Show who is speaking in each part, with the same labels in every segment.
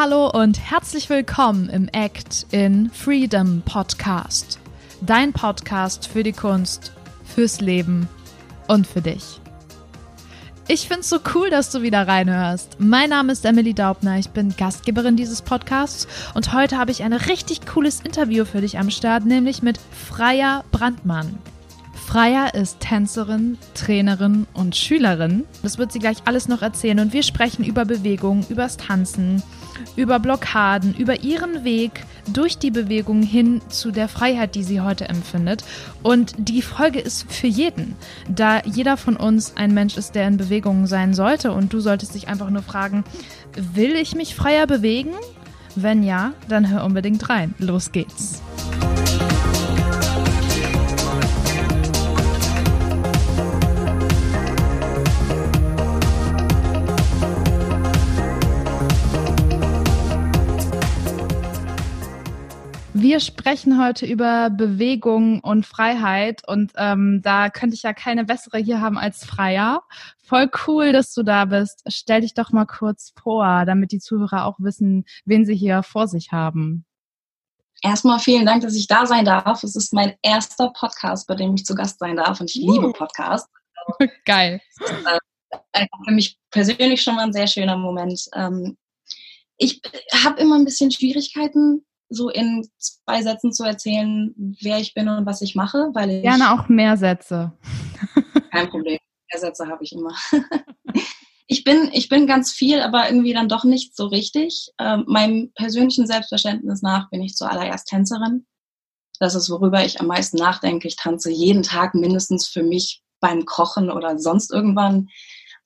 Speaker 1: Hallo und herzlich willkommen im Act in Freedom Podcast. Dein Podcast für die Kunst, fürs Leben und für dich. Ich finde es so cool, dass du wieder reinhörst. Mein Name ist Emily Daubner, ich bin Gastgeberin dieses Podcasts und heute habe ich ein richtig cooles Interview für dich am Start, nämlich mit Freya Brandmann. Freya ist Tänzerin, Trainerin und Schülerin. Das wird sie gleich alles noch erzählen. Und wir sprechen über Bewegung, übers Tanzen, über Blockaden, über ihren Weg durch die Bewegung hin zu der Freiheit, die sie heute empfindet. Und die Folge ist für jeden, da jeder von uns ein Mensch ist, der in Bewegung sein sollte. Und du solltest dich einfach nur fragen, will ich mich freier bewegen? Wenn ja, dann hör unbedingt rein. Los geht's. Wir sprechen heute über Bewegung und Freiheit und ähm, da könnte ich ja keine bessere hier haben als Freier. Voll cool, dass du da bist. Stell dich doch mal kurz vor, damit die Zuhörer auch wissen, wen sie hier vor sich haben.
Speaker 2: Erstmal vielen Dank, dass ich da sein darf. Es ist mein erster Podcast, bei dem ich zu Gast sein darf und ich uh. liebe Podcasts.
Speaker 1: Geil.
Speaker 2: Äh, für mich persönlich schon mal ein sehr schöner Moment. Ähm, ich habe immer ein bisschen Schwierigkeiten, so in zwei Sätzen zu erzählen, wer ich bin und was ich mache, weil ich
Speaker 1: gerne auch mehr Sätze.
Speaker 2: Kein Problem, mehr Sätze habe ich immer. ich bin ich bin ganz viel, aber irgendwie dann doch nicht so richtig. Ähm, meinem persönlichen Selbstverständnis nach bin ich zuallererst Tänzerin. Das ist worüber ich am meisten nachdenke. Ich tanze jeden Tag mindestens für mich beim Kochen oder sonst irgendwann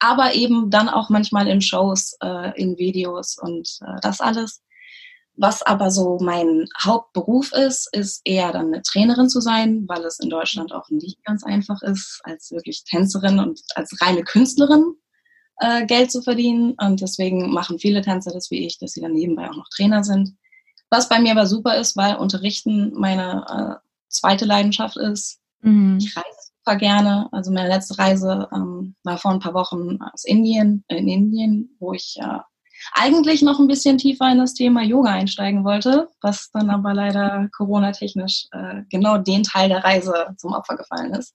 Speaker 2: aber eben dann auch manchmal in Shows, äh, in Videos und äh, das alles. Was aber so mein Hauptberuf ist, ist eher dann eine Trainerin zu sein, weil es in Deutschland auch nicht ganz einfach ist, als wirklich Tänzerin und als reine Künstlerin äh, Geld zu verdienen. Und deswegen machen viele Tänzer das wie ich, dass sie dann nebenbei auch noch Trainer sind. Was bei mir aber super ist, weil Unterrichten meine äh, zweite Leidenschaft ist. Mhm. Ich reise super gerne. Also meine letzte Reise ähm, war vor ein paar Wochen aus Indien, in Indien, wo ich äh, eigentlich noch ein bisschen tiefer in das Thema Yoga einsteigen wollte, was dann aber leider Corona-technisch äh, genau den Teil der Reise zum Opfer gefallen ist.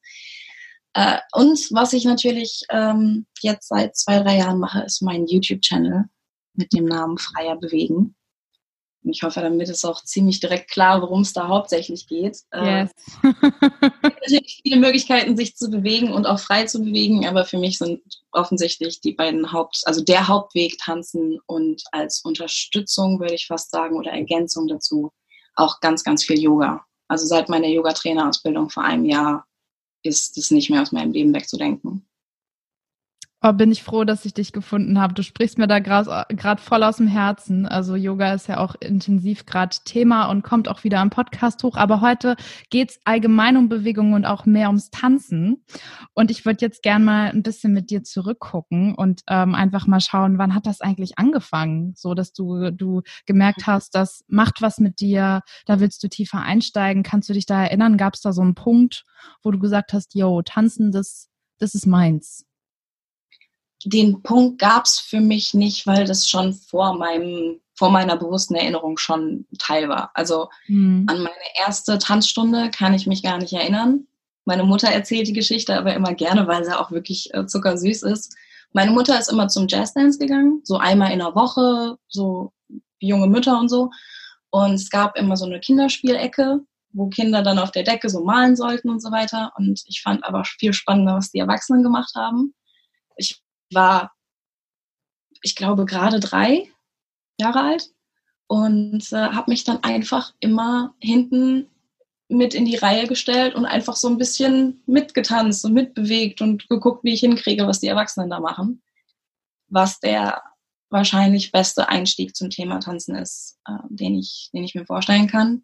Speaker 2: Äh, und was ich natürlich ähm, jetzt seit zwei, drei Jahren mache, ist mein YouTube-Channel mit dem Namen Freier Bewegen. Und ich hoffe, damit ist auch ziemlich direkt klar, worum es da hauptsächlich geht. Äh, yes. es gibt natürlich viele Möglichkeiten, sich zu bewegen und auch frei zu bewegen, aber für mich sind offensichtlich die beiden Haupt, also der Hauptweg tanzen und als Unterstützung, würde ich fast sagen, oder Ergänzung dazu auch ganz, ganz viel Yoga. Also seit meiner Yoga-Trainerausbildung vor einem Jahr ist es nicht mehr aus meinem Leben wegzudenken.
Speaker 1: Oh, bin ich froh, dass ich dich gefunden habe. Du sprichst mir da gerade voll aus dem Herzen. Also Yoga ist ja auch intensiv gerade Thema und kommt auch wieder am Podcast hoch. Aber heute geht's allgemein um Bewegung und auch mehr ums Tanzen. Und ich würde jetzt gern mal ein bisschen mit dir zurückgucken und ähm, einfach mal schauen, wann hat das eigentlich angefangen? So, dass du, du gemerkt hast, das macht was mit dir, da willst du tiefer einsteigen. Kannst du dich da erinnern? Gab es da so einen Punkt, wo du gesagt hast, yo, tanzen, das, das ist meins?
Speaker 2: Den Punkt gab es für mich nicht, weil das schon vor meinem vor meiner bewussten Erinnerung schon Teil war. Also mhm. an meine erste Tanzstunde kann ich mich gar nicht erinnern. Meine Mutter erzählt die Geschichte aber immer gerne, weil sie auch wirklich äh, zuckersüß ist. Meine Mutter ist immer zum Jazzdance gegangen, so einmal in der Woche, so junge Mütter und so. Und es gab immer so eine Kinderspielecke, wo Kinder dann auf der Decke so malen sollten und so weiter. Und ich fand aber viel spannender, was die Erwachsenen gemacht haben. War, ich glaube, gerade drei Jahre alt und äh, habe mich dann einfach immer hinten mit in die Reihe gestellt und einfach so ein bisschen mitgetanzt und mitbewegt und geguckt, wie ich hinkriege, was die Erwachsenen da machen. Was der wahrscheinlich beste Einstieg zum Thema Tanzen ist, äh, den, ich, den ich mir vorstellen kann.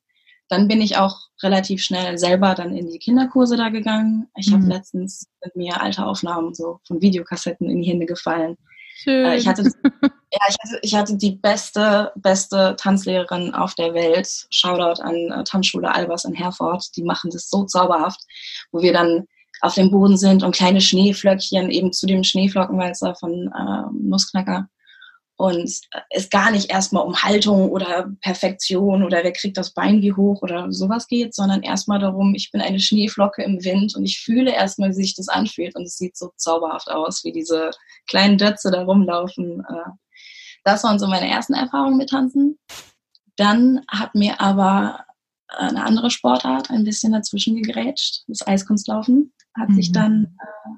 Speaker 2: Dann bin ich auch relativ schnell selber dann in die Kinderkurse da gegangen. Ich mhm. habe letztens mit mir alte Aufnahmen so von Videokassetten in die Hände gefallen. Schön. Äh, ich, hatte, ja, ich, hatte, ich hatte die beste, beste Tanzlehrerin auf der Welt. Shoutout an äh, Tanzschule Albers in Herford. Die machen das so zauberhaft, wo wir dann auf dem Boden sind und kleine Schneeflöckchen eben zu dem Schneeflockenwalzer von äh, Nussknacker und es gar nicht erstmal um Haltung oder Perfektion oder wer kriegt das Bein wie hoch oder sowas geht, sondern erstmal darum, ich bin eine Schneeflocke im Wind und ich fühle erstmal, wie sich das anfühlt und es sieht so zauberhaft aus, wie diese kleinen Dötze da rumlaufen. Äh. Das waren so meine ersten Erfahrungen mit Tanzen. Dann hat mir aber eine andere Sportart ein bisschen dazwischen gegrätscht, das Eiskunstlaufen. Hat mhm. sich dann, äh,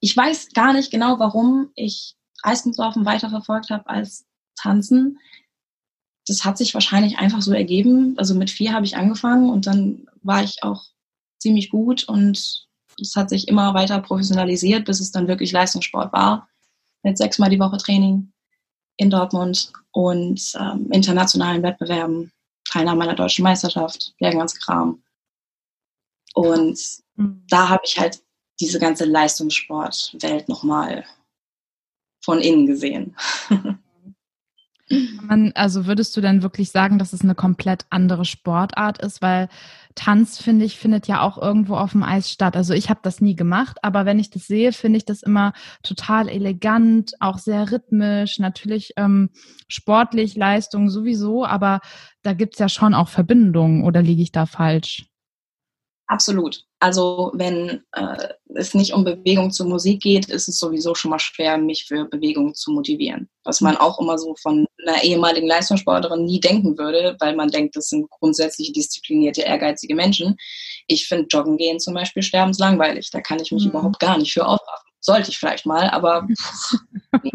Speaker 2: ich weiß gar nicht genau, warum ich Eiskunstlaufen weiterverfolgt habe als Tanzen. Das hat sich wahrscheinlich einfach so ergeben. Also mit vier habe ich angefangen und dann war ich auch ziemlich gut und es hat sich immer weiter professionalisiert, bis es dann wirklich Leistungssport war. Mit sechsmal die Woche Training in Dortmund und ähm, internationalen Wettbewerben, Teilnahme an der deutschen Meisterschaft, der ganze Kram. Und mhm. da habe ich halt diese ganze Leistungssportwelt nochmal von innen gesehen.
Speaker 1: Man, also würdest du denn wirklich sagen, dass es eine komplett andere Sportart ist? Weil Tanz, finde ich, findet ja auch irgendwo auf dem Eis statt. Also ich habe das nie gemacht, aber wenn ich das sehe, finde ich das immer total elegant, auch sehr rhythmisch, natürlich ähm, sportlich, Leistung sowieso, aber da gibt es ja schon auch Verbindungen oder liege ich da falsch?
Speaker 2: Absolut. Also wenn äh, es nicht um Bewegung zur Musik geht, ist es sowieso schon mal schwer, mich für Bewegung zu motivieren. Was man auch immer so von einer ehemaligen Leistungssportlerin nie denken würde, weil man denkt, das sind grundsätzlich disziplinierte, ehrgeizige Menschen. Ich finde Joggen gehen zum Beispiel sterbenslangweilig. Da kann ich mich mhm. überhaupt gar nicht für aufraffen. Sollte ich vielleicht mal, aber pff, nee.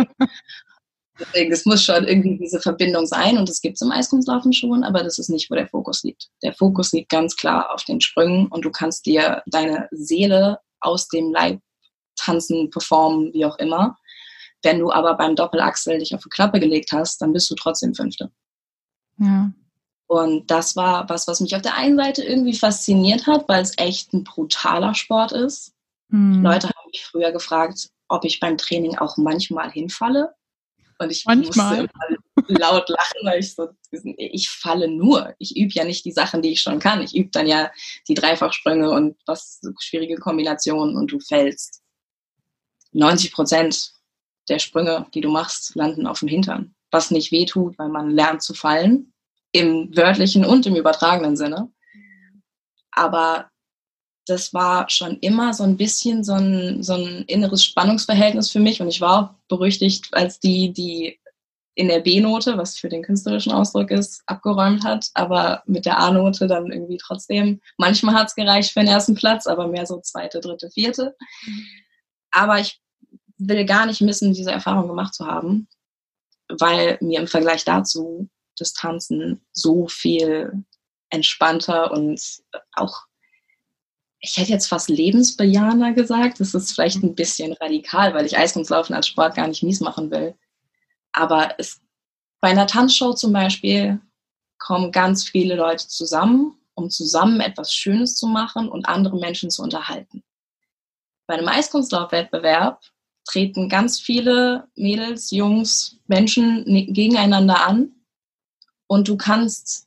Speaker 2: Deswegen, es muss schon irgendwie diese Verbindung sein und das gibt es im Eiskunstlaufen schon, aber das ist nicht, wo der Fokus liegt. Der Fokus liegt ganz klar auf den Sprüngen und du kannst dir deine Seele aus dem Leib tanzen, performen, wie auch immer. Wenn du aber beim Doppelachsel dich auf die Klappe gelegt hast, dann bist du trotzdem Fünfte. Ja. Und das war was, was mich auf der einen Seite irgendwie fasziniert hat, weil es echt ein brutaler Sport ist. Mhm. Leute haben mich früher gefragt, ob ich beim Training auch manchmal hinfalle. Und ich Manchmal. musste immer laut lachen, weil ich so, ich falle nur. Ich übe ja nicht die Sachen, die ich schon kann. Ich übe dann ja die Dreifachsprünge und was schwierige Kombinationen und du fällst. 90 Prozent der Sprünge, die du machst, landen auf dem Hintern. Was nicht wehtut, weil man lernt zu fallen. Im wörtlichen und im übertragenen Sinne. Aber das war schon immer so ein bisschen so ein, so ein inneres Spannungsverhältnis für mich. Und ich war auch berüchtigt als die, die in der B-Note, was für den künstlerischen Ausdruck ist, abgeräumt hat, aber mit der A-Note dann irgendwie trotzdem. Manchmal hat es gereicht für den ersten Platz, aber mehr so zweite, dritte, vierte. Aber ich will gar nicht missen, diese Erfahrung gemacht zu haben, weil mir im Vergleich dazu das Tanzen so viel entspannter und auch ich hätte jetzt fast lebensbejahender gesagt. Das ist vielleicht ein bisschen radikal, weil ich Eiskunstlaufen als Sport gar nicht mies machen will. Aber es, bei einer Tanzshow zum Beispiel kommen ganz viele Leute zusammen, um zusammen etwas Schönes zu machen und andere Menschen zu unterhalten. Bei einem Eiskunstlaufwettbewerb treten ganz viele Mädels, Jungs, Menschen gegeneinander an und du kannst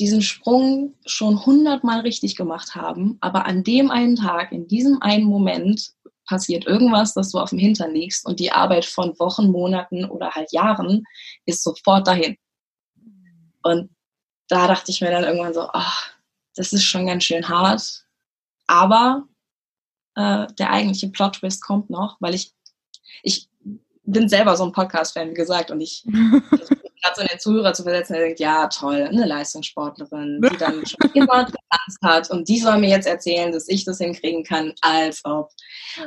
Speaker 2: diesen Sprung schon hundertmal richtig gemacht haben, aber an dem einen Tag, in diesem einen Moment passiert irgendwas, dass du auf dem Hintern liegst und die Arbeit von Wochen, Monaten oder halt Jahren ist sofort dahin. Und da dachte ich mir dann irgendwann so, ach, das ist schon ganz schön hart, aber äh, der eigentliche Plot-Twist kommt noch, weil ich, ich bin selber so ein Podcast-Fan, wie gesagt, und ich gerade so in den Zuhörer zu versetzen, der denkt, ja, toll, eine Leistungssportlerin, die dann schon immer getanzt hat und die soll mir jetzt erzählen, dass ich das hinkriegen kann, als ob.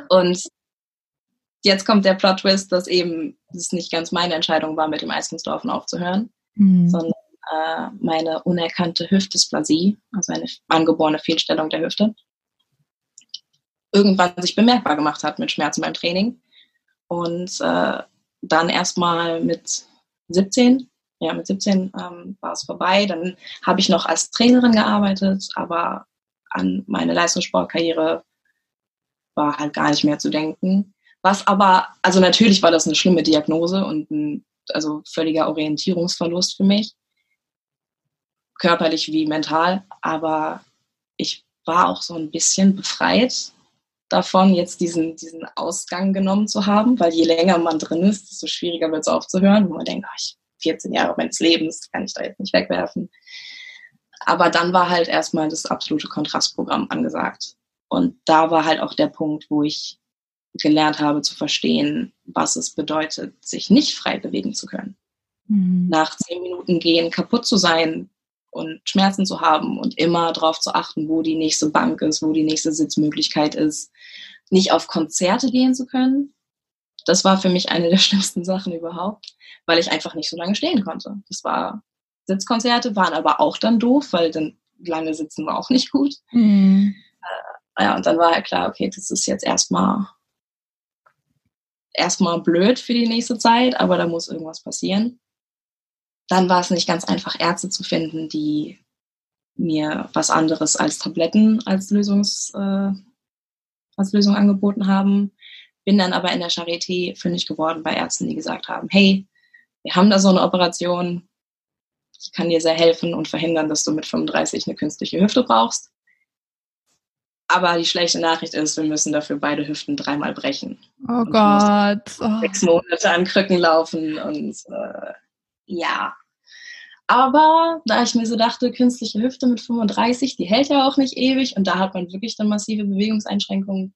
Speaker 2: Und jetzt kommt der Plot-Twist, dass eben das nicht ganz meine Entscheidung war, mit dem Eiskunstlaufen aufzuhören, mhm. sondern äh, meine unerkannte Hüftdysplasie, also eine angeborene Fehlstellung der Hüfte, irgendwann sich bemerkbar gemacht hat mit Schmerzen beim Training. Und äh, dann erstmal mit 17. Ja, mit 17 ähm, war es vorbei. Dann habe ich noch als Trainerin gearbeitet, aber an meine Leistungssportkarriere war halt gar nicht mehr zu denken. Was aber, also natürlich war das eine schlimme Diagnose und ein also völliger Orientierungsverlust für mich, körperlich wie mental, aber ich war auch so ein bisschen befreit, davon, jetzt diesen, diesen Ausgang genommen zu haben, weil je länger man drin ist, desto schwieriger wird es aufzuhören, wo man denkt, ach, ich 14 Jahre meines Lebens kann ich da jetzt nicht wegwerfen. Aber dann war halt erstmal das absolute Kontrastprogramm angesagt. Und da war halt auch der Punkt, wo ich gelernt habe zu verstehen, was es bedeutet, sich nicht frei bewegen zu können. Mhm. Nach zehn Minuten gehen, kaputt zu sein und Schmerzen zu haben und immer darauf zu achten, wo die nächste Bank ist, wo die nächste Sitzmöglichkeit ist, nicht auf Konzerte gehen zu können. Das war für mich eine der schlimmsten Sachen überhaupt, weil ich einfach nicht so lange stehen konnte. Das war Sitzkonzerte, waren aber auch dann doof, weil dann lange sitzen war auch nicht gut. Mhm. Äh, ja, und dann war ja klar, okay, das ist jetzt erstmal erstmal blöd für die nächste Zeit, aber da muss irgendwas passieren. Dann war es nicht ganz einfach, Ärzte zu finden, die mir was anderes als Tabletten als, Lösungs, äh, als Lösung angeboten haben. Bin dann aber in der Charité fündig geworden bei Ärzten, die gesagt haben, hey, wir haben da so eine Operation, ich kann dir sehr helfen und verhindern, dass du mit 35 eine künstliche Hüfte brauchst. Aber die schlechte Nachricht ist, wir müssen dafür beide Hüften dreimal brechen.
Speaker 1: Oh Gott.
Speaker 2: Sechs Monate an Krücken laufen und äh, ja. Aber da ich mir so dachte, künstliche Hüfte mit 35, die hält ja auch nicht ewig und da hat man wirklich dann massive Bewegungseinschränkungen.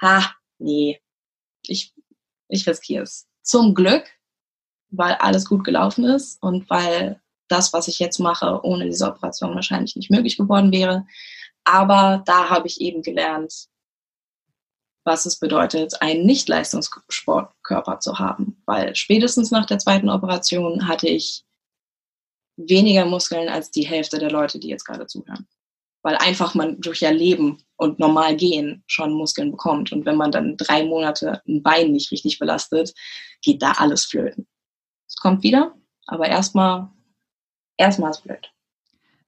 Speaker 2: Ha, nee. Ich, ich riskiere es. Zum Glück, weil alles gut gelaufen ist und weil das, was ich jetzt mache, ohne diese Operation wahrscheinlich nicht möglich geworden wäre. Aber da habe ich eben gelernt, was es bedeutet, einen Nicht-Leistungssportkörper zu haben. Weil spätestens nach der zweiten Operation hatte ich weniger Muskeln als die Hälfte der Leute, die jetzt gerade zuhören. Weil einfach man durch ja Leben und normal gehen schon Muskeln bekommt. Und wenn man dann drei Monate ein Bein nicht richtig belastet, geht da alles flöten. Es kommt wieder, aber erstmal, erstmal ist blöd.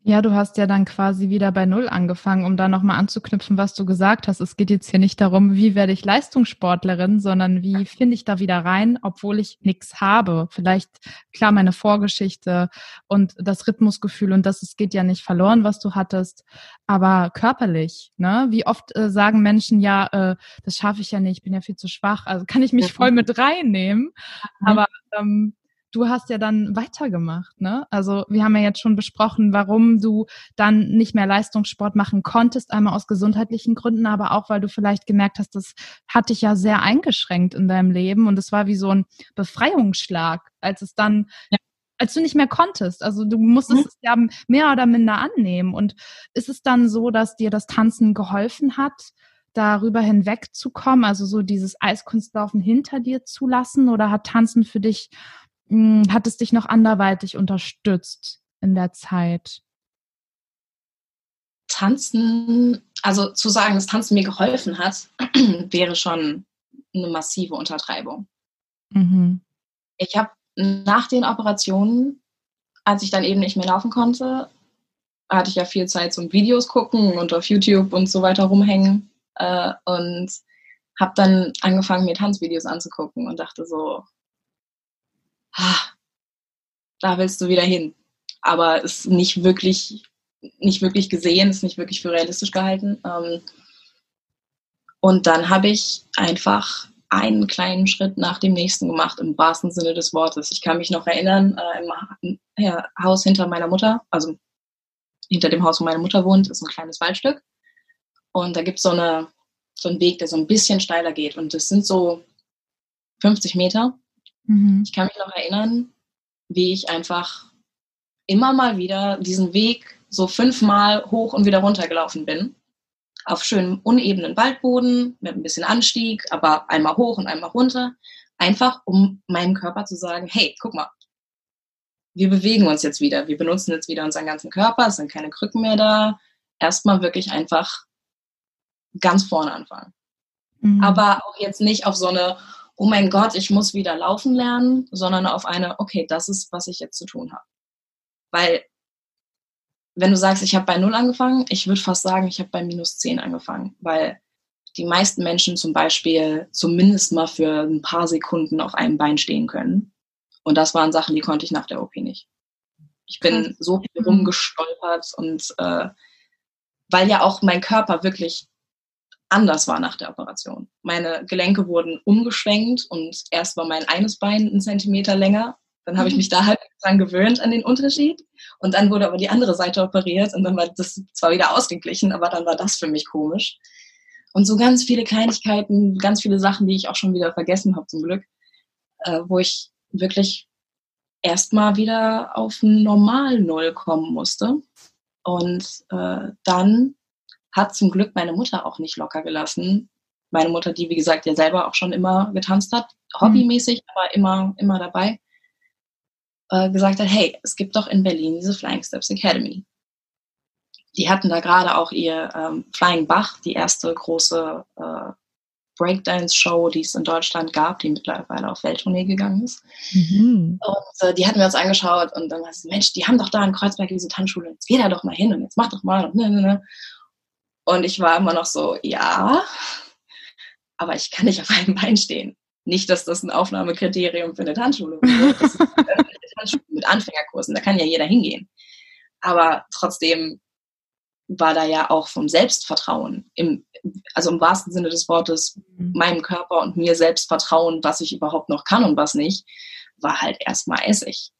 Speaker 1: Ja, du hast ja dann quasi wieder bei Null angefangen, um da nochmal anzuknüpfen, was du gesagt hast. Es geht jetzt hier nicht darum, wie werde ich Leistungssportlerin, sondern wie finde ich da wieder rein, obwohl ich nichts habe. Vielleicht, klar, meine Vorgeschichte und das Rhythmusgefühl und das, es geht ja nicht verloren, was du hattest, aber körperlich, ne? Wie oft äh, sagen Menschen, ja, äh, das schaffe ich ja nicht, ich bin ja viel zu schwach, also kann ich mich voll mit reinnehmen. Mhm. Aber ähm, du hast ja dann weitergemacht, ne? Also wir haben ja jetzt schon besprochen, warum du dann nicht mehr Leistungssport machen konntest, einmal aus gesundheitlichen Gründen, aber auch, weil du vielleicht gemerkt hast, das hat dich ja sehr eingeschränkt in deinem Leben und es war wie so ein Befreiungsschlag, als es dann ja als du nicht mehr konntest. Also du musstest mhm. es ja mehr oder minder annehmen. Und ist es dann so, dass dir das Tanzen geholfen hat, darüber hinwegzukommen, also so dieses Eiskunstlaufen hinter dir zu lassen? Oder hat Tanzen für dich hat es dich noch anderweitig unterstützt in der Zeit?
Speaker 2: Tanzen, also zu sagen, dass Tanzen mir geholfen hat, wäre schon eine massive Untertreibung. Mhm. Ich habe nach den Operationen, als ich dann eben nicht mehr laufen konnte, hatte ich ja viel Zeit zum Videos gucken und auf YouTube und so weiter rumhängen äh, und habe dann angefangen, mir Tanzvideos anzugucken und dachte so, da willst du wieder hin. Aber es ist nicht wirklich, nicht wirklich gesehen, ist nicht wirklich für realistisch gehalten. Ähm, und dann habe ich einfach einen kleinen Schritt nach dem nächsten gemacht, im wahrsten Sinne des Wortes. Ich kann mich noch erinnern, äh, im Haus hinter meiner Mutter, also hinter dem Haus, wo meine Mutter wohnt, ist ein kleines Waldstück. Und da gibt so es so einen Weg, der so ein bisschen steiler geht. Und das sind so 50 Meter. Mhm. Ich kann mich noch erinnern, wie ich einfach immer mal wieder diesen Weg so fünfmal hoch und wieder runter gelaufen bin. Auf schönem unebenen Waldboden mit ein bisschen Anstieg, aber einmal hoch und einmal runter. Einfach um meinem Körper zu sagen, hey, guck mal, wir bewegen uns jetzt wieder. Wir benutzen jetzt wieder unseren ganzen Körper. Es sind keine Krücken mehr da. Erstmal wirklich einfach ganz vorne anfangen. Mhm. Aber auch jetzt nicht auf so eine, oh mein Gott, ich muss wieder laufen lernen, sondern auf eine, okay, das ist, was ich jetzt zu tun habe. Weil, wenn du sagst, ich habe bei Null angefangen, ich würde fast sagen, ich habe bei minus zehn angefangen, weil die meisten Menschen zum Beispiel zumindest mal für ein paar Sekunden auf einem Bein stehen können. Und das waren Sachen, die konnte ich nach der OP nicht. Ich bin so viel rumgestolpert und äh, weil ja auch mein Körper wirklich anders war nach der Operation. Meine Gelenke wurden umgeschwenkt und erst war mein eines Bein einen Zentimeter länger. Dann habe ich mhm. mich da halt dran gewöhnt an den Unterschied. Und dann wurde aber die andere Seite operiert und dann war das zwar wieder ausgeglichen, aber dann war das für mich komisch. Und so ganz viele Kleinigkeiten, ganz viele Sachen, die ich auch schon wieder vergessen habe zum Glück, äh, wo ich wirklich erstmal wieder auf normal Null kommen musste. Und äh, dann hat zum Glück meine Mutter auch nicht locker gelassen. Meine Mutter, die wie gesagt ja selber auch schon immer getanzt hat, hobbymäßig, mhm. aber immer, immer dabei, äh, gesagt hat, hey, es gibt doch in Berlin diese Flying Steps Academy. Die hatten da gerade auch ihr ähm, Flying Bach, die erste große äh, Breakdance-Show, die es in Deutschland gab, die mittlerweile auf Welttournee gegangen ist. Mhm. Und äh, die hatten wir uns angeschaut und dann war es, Mensch, die haben doch da in Kreuzberg diese Tanzschule, jetzt geh da doch mal hin und jetzt mach doch mal. Und, ne, ne, ne. Und ich war immer noch so, ja, aber ich kann nicht auf einem Bein stehen. Nicht, dass das ein Aufnahmekriterium für eine Tanzschule ist. Das ist eine Tanzschule mit Anfängerkursen, da kann ja jeder hingehen. Aber trotzdem war da ja auch vom Selbstvertrauen, im, also im wahrsten Sinne des Wortes, mhm. meinem Körper und mir selbst vertrauen, was ich überhaupt noch kann und was nicht, war halt erstmal Essig.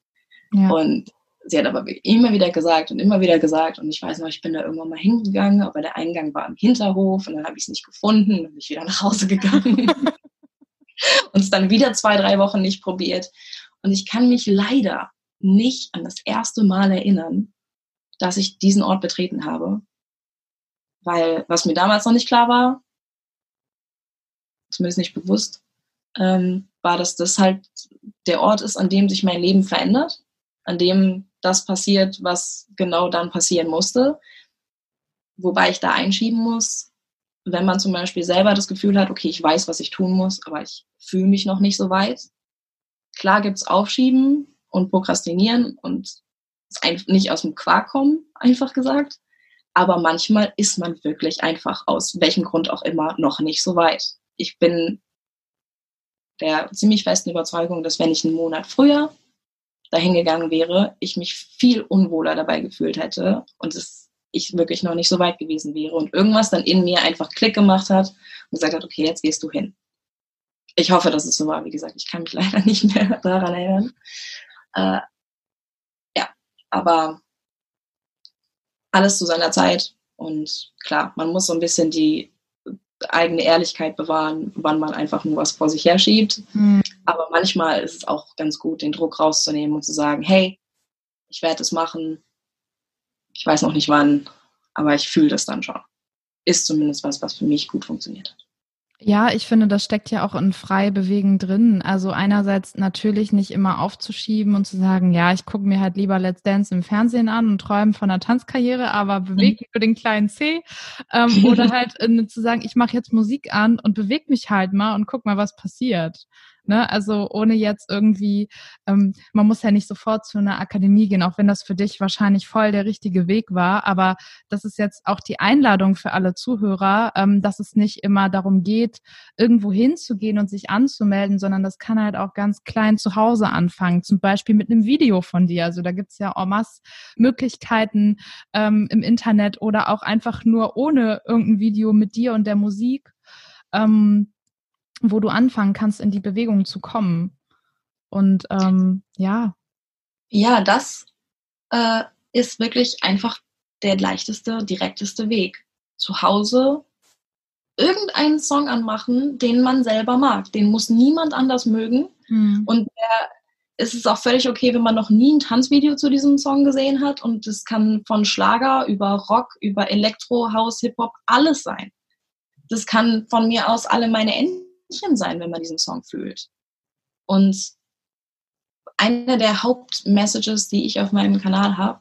Speaker 2: Ja. Und sie hat aber immer wieder gesagt und immer wieder gesagt und ich weiß noch, ich bin da irgendwann mal hingegangen, aber der Eingang war im Hinterhof und dann habe ich es nicht gefunden, dann bin ich wieder nach Hause gegangen und es dann wieder zwei, drei Wochen nicht probiert. Und ich kann mich leider nicht an das erste Mal erinnern, dass ich diesen Ort betreten habe. Weil was mir damals noch nicht klar war, zumindest nicht bewusst, ähm, war, dass das halt der Ort ist, an dem sich mein Leben verändert, an dem das passiert, was genau dann passieren musste. Wobei ich da einschieben muss, wenn man zum Beispiel selber das Gefühl hat, okay, ich weiß, was ich tun muss, aber ich fühle mich noch nicht so weit. Klar gibt es Aufschieben und Prokrastinieren und nicht aus dem Quark kommen, einfach gesagt. Aber manchmal ist man wirklich einfach aus welchem Grund auch immer noch nicht so weit. Ich bin der ziemlich festen Überzeugung, dass wenn ich einen Monat früher dahin gegangen wäre, ich mich viel unwohler dabei gefühlt hätte und es, ich wirklich noch nicht so weit gewesen wäre und irgendwas dann in mir einfach Klick gemacht hat und gesagt hat, okay, jetzt gehst du hin. Ich hoffe, dass es so war. Wie gesagt, ich kann mich leider nicht mehr daran erinnern. Äh, aber alles zu seiner Zeit. Und klar, man muss so ein bisschen die eigene Ehrlichkeit bewahren, wann man einfach nur was vor sich herschiebt. Mhm. Aber manchmal ist es auch ganz gut, den Druck rauszunehmen und zu sagen, hey, ich werde es machen. Ich weiß noch nicht wann, aber ich fühle das dann schon. Ist zumindest was, was für mich gut funktioniert hat.
Speaker 1: Ja, ich finde, das steckt ja auch in frei bewegen drin. Also einerseits natürlich nicht immer aufzuschieben und zu sagen, ja, ich gucke mir halt lieber Let's Dance im Fernsehen an und träume von einer Tanzkarriere, aber bewege mich für den kleinen C. Ähm, oder halt äh, zu sagen, ich mache jetzt Musik an und bewege mich halt mal und guck mal, was passiert. Ne? Also ohne jetzt irgendwie, ähm, man muss ja nicht sofort zu einer Akademie gehen, auch wenn das für dich wahrscheinlich voll der richtige Weg war. Aber das ist jetzt auch die Einladung für alle Zuhörer, ähm, dass es nicht immer darum geht, irgendwo hinzugehen und sich anzumelden, sondern das kann halt auch ganz klein zu Hause anfangen. Zum Beispiel mit einem Video von dir. Also da gibt's ja en masse Möglichkeiten ähm, im Internet oder auch einfach nur ohne irgendein Video mit dir und der Musik. Ähm, wo du anfangen kannst, in die Bewegung zu kommen. Und ähm, ja.
Speaker 2: Ja, das äh, ist wirklich einfach der leichteste, direkteste Weg. Zu Hause irgendeinen Song anmachen, den man selber mag. Den muss niemand anders mögen. Mhm. Und der, es ist auch völlig okay, wenn man noch nie ein Tanzvideo zu diesem Song gesehen hat. Und es kann von Schlager über Rock, über Elektro, House, Hip-Hop, alles sein. Das kann von mir aus alle meine Enden sein, wenn man diesen Song fühlt. Und eine der Hauptmessages, die ich auf meinem Kanal habe,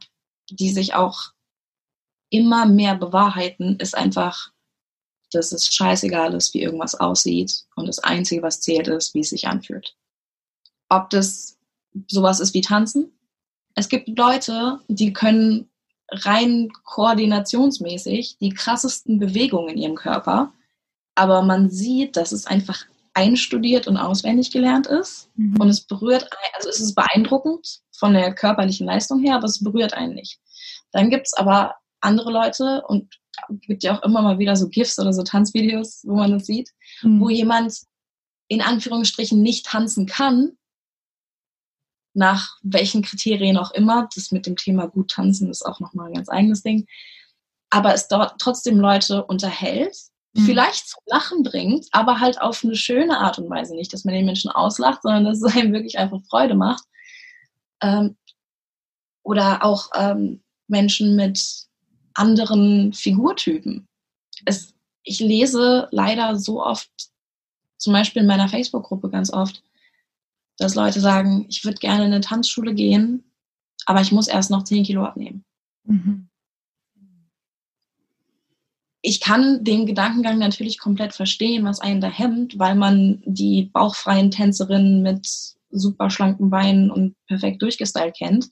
Speaker 2: die sich auch immer mehr bewahrheiten, ist einfach, dass es scheißegal ist, wie irgendwas aussieht und das Einzige, was zählt, ist, wie es sich anfühlt. Ob das sowas ist wie Tanzen. Es gibt Leute, die können rein koordinationsmäßig die krassesten Bewegungen in ihrem Körper aber man sieht, dass es einfach einstudiert und auswendig gelernt ist. Mhm. Und es berührt, also es ist beeindruckend von der körperlichen Leistung her, aber es berührt einen nicht. Dann gibt es aber andere Leute und gibt ja auch immer mal wieder so GIFs oder so Tanzvideos, wo man das sieht, mhm. wo jemand in Anführungsstrichen nicht tanzen kann, nach welchen Kriterien auch immer. Das mit dem Thema gut tanzen ist auch nochmal ein ganz eigenes Ding. Aber es dort trotzdem Leute unterhält, mhm. vielleicht zum Lachen bringt, aber halt auf eine schöne Art und Weise. Nicht, dass man den Menschen auslacht, sondern dass es einem wirklich einfach Freude macht. Ähm, oder auch ähm, Menschen mit anderen Figurtypen. Es, ich lese leider so oft, zum Beispiel in meiner Facebook-Gruppe ganz oft, dass Leute sagen, ich würde gerne in eine Tanzschule gehen, aber ich muss erst noch 10 Kilo abnehmen. Mhm. Ich kann den Gedankengang natürlich komplett verstehen, was einen da hemmt, weil man die bauchfreien Tänzerinnen mit super schlanken Beinen und perfekt durchgestylt kennt.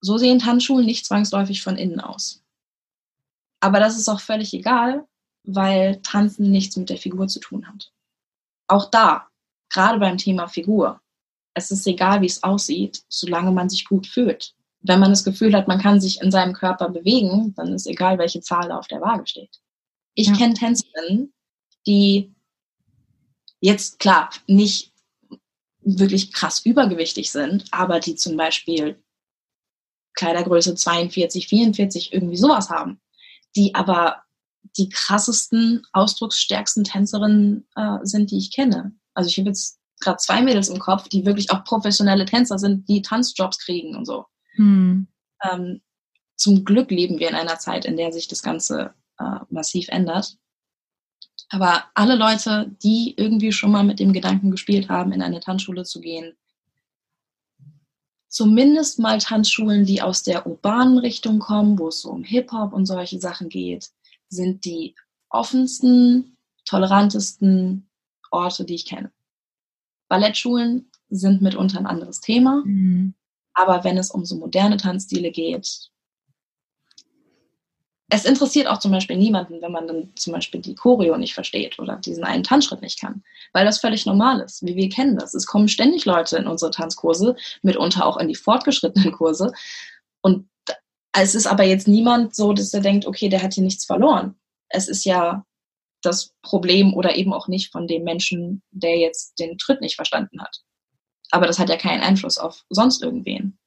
Speaker 2: So sehen Tanzschulen nicht zwangsläufig von innen aus. Aber das ist auch völlig egal, weil Tanzen nichts mit der Figur zu tun hat. Auch da, gerade beim Thema Figur, es ist egal, wie es aussieht, solange man sich gut fühlt. Wenn man das Gefühl hat, man kann sich in seinem Körper bewegen, dann ist egal, welche Zahl auf der Waage steht. Ich ja. kenne Tänzerinnen, die jetzt klar nicht wirklich krass übergewichtig sind, aber die zum Beispiel Kleidergröße 42, 44, irgendwie sowas haben, die aber die krassesten, ausdrucksstärksten Tänzerinnen äh, sind, die ich kenne. Also ich habe jetzt gerade zwei Mädels im Kopf, die wirklich auch professionelle Tänzer sind, die Tanzjobs kriegen und so. Hm. Ähm, zum Glück leben wir in einer Zeit, in der sich das Ganze äh, massiv ändert. Aber alle Leute, die irgendwie schon mal mit dem Gedanken gespielt haben, in eine Tanzschule zu gehen, zumindest mal Tanzschulen, die aus der urbanen Richtung kommen, wo es so um Hip-Hop und solche Sachen geht, sind die offensten, tolerantesten Orte, die ich kenne. Ballettschulen sind mitunter ein anderes Thema, mhm. Aber wenn es um so moderne Tanzstile geht, es interessiert auch zum Beispiel niemanden, wenn man dann zum Beispiel die Choreo nicht versteht oder diesen einen Tanzschritt nicht kann, weil das völlig normal ist. Wie wir kennen das. Es kommen ständig Leute in unsere Tanzkurse, mitunter auch in die fortgeschrittenen Kurse. Und es ist aber jetzt niemand so, dass er denkt, okay, der hat hier nichts verloren. Es ist ja das Problem oder eben auch nicht von dem Menschen, der jetzt den Tritt nicht verstanden hat. Aber das hat ja keinen Einfluss auf sonst irgendwen.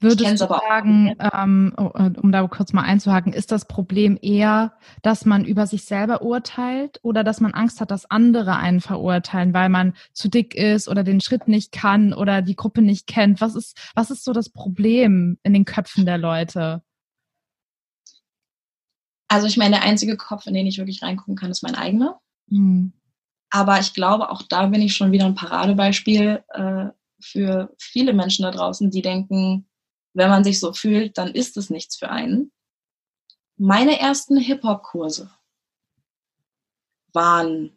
Speaker 1: Würdest du sagen, ähm, oh, äh, um da kurz mal einzuhaken, ist das Problem eher, dass man über sich selber urteilt oder dass man Angst hat, dass andere einen verurteilen, weil man zu dick ist oder den Schritt nicht kann oder die Gruppe nicht kennt? Was ist, was ist so das Problem in den Köpfen der Leute?
Speaker 2: Also ich meine, der einzige Kopf, in den ich wirklich reingucken kann, ist mein eigener. Hm. Aber ich glaube, auch da bin ich schon wieder ein Paradebeispiel äh, für viele Menschen da draußen, die denken, wenn man sich so fühlt, dann ist es nichts für einen. Meine ersten Hip-Hop-Kurse waren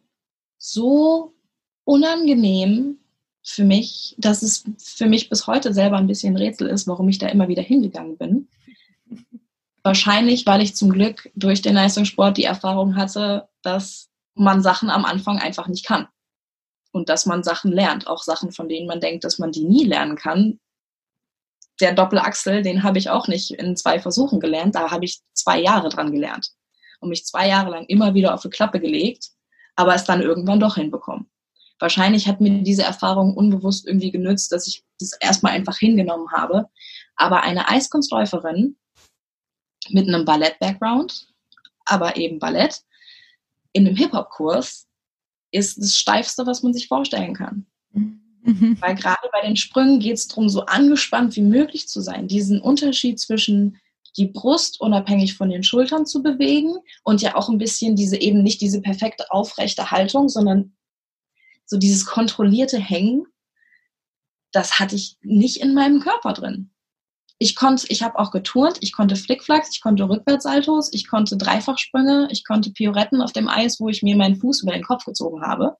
Speaker 2: so unangenehm für mich, dass es für mich bis heute selber ein bisschen Rätsel ist, warum ich da immer wieder hingegangen bin. Wahrscheinlich, weil ich zum Glück durch den Leistungssport die Erfahrung hatte, dass man Sachen am Anfang einfach nicht kann. Und dass man Sachen lernt, auch Sachen, von denen man denkt, dass man die nie lernen kann, der Doppelachsel, den habe ich auch nicht in zwei Versuchen gelernt. Da habe ich zwei Jahre dran gelernt und mich zwei Jahre lang immer wieder auf die Klappe gelegt, aber es dann irgendwann doch hinbekommen. Wahrscheinlich hat mir diese Erfahrung unbewusst irgendwie genützt, dass ich das erstmal einfach hingenommen habe. Aber eine Eiskunstläuferin mit einem Ballett-Background, aber eben Ballett, in einem Hip-Hop-Kurs ist das Steifste, was man sich vorstellen kann. Mhm. Weil gerade bei den Sprüngen geht es darum, so angespannt wie möglich zu sein, diesen Unterschied zwischen die Brust unabhängig von den Schultern zu bewegen und ja auch ein bisschen diese eben nicht diese perfekte aufrechte Haltung, sondern so dieses kontrollierte Hängen, das hatte ich nicht in meinem Körper drin. Ich konnte, ich habe auch geturnt, ich konnte Flickflacks, ich konnte Rückwärtsaltos, ich konnte Dreifachsprünge, ich konnte Pioretten auf dem Eis, wo ich mir meinen Fuß über den Kopf gezogen habe,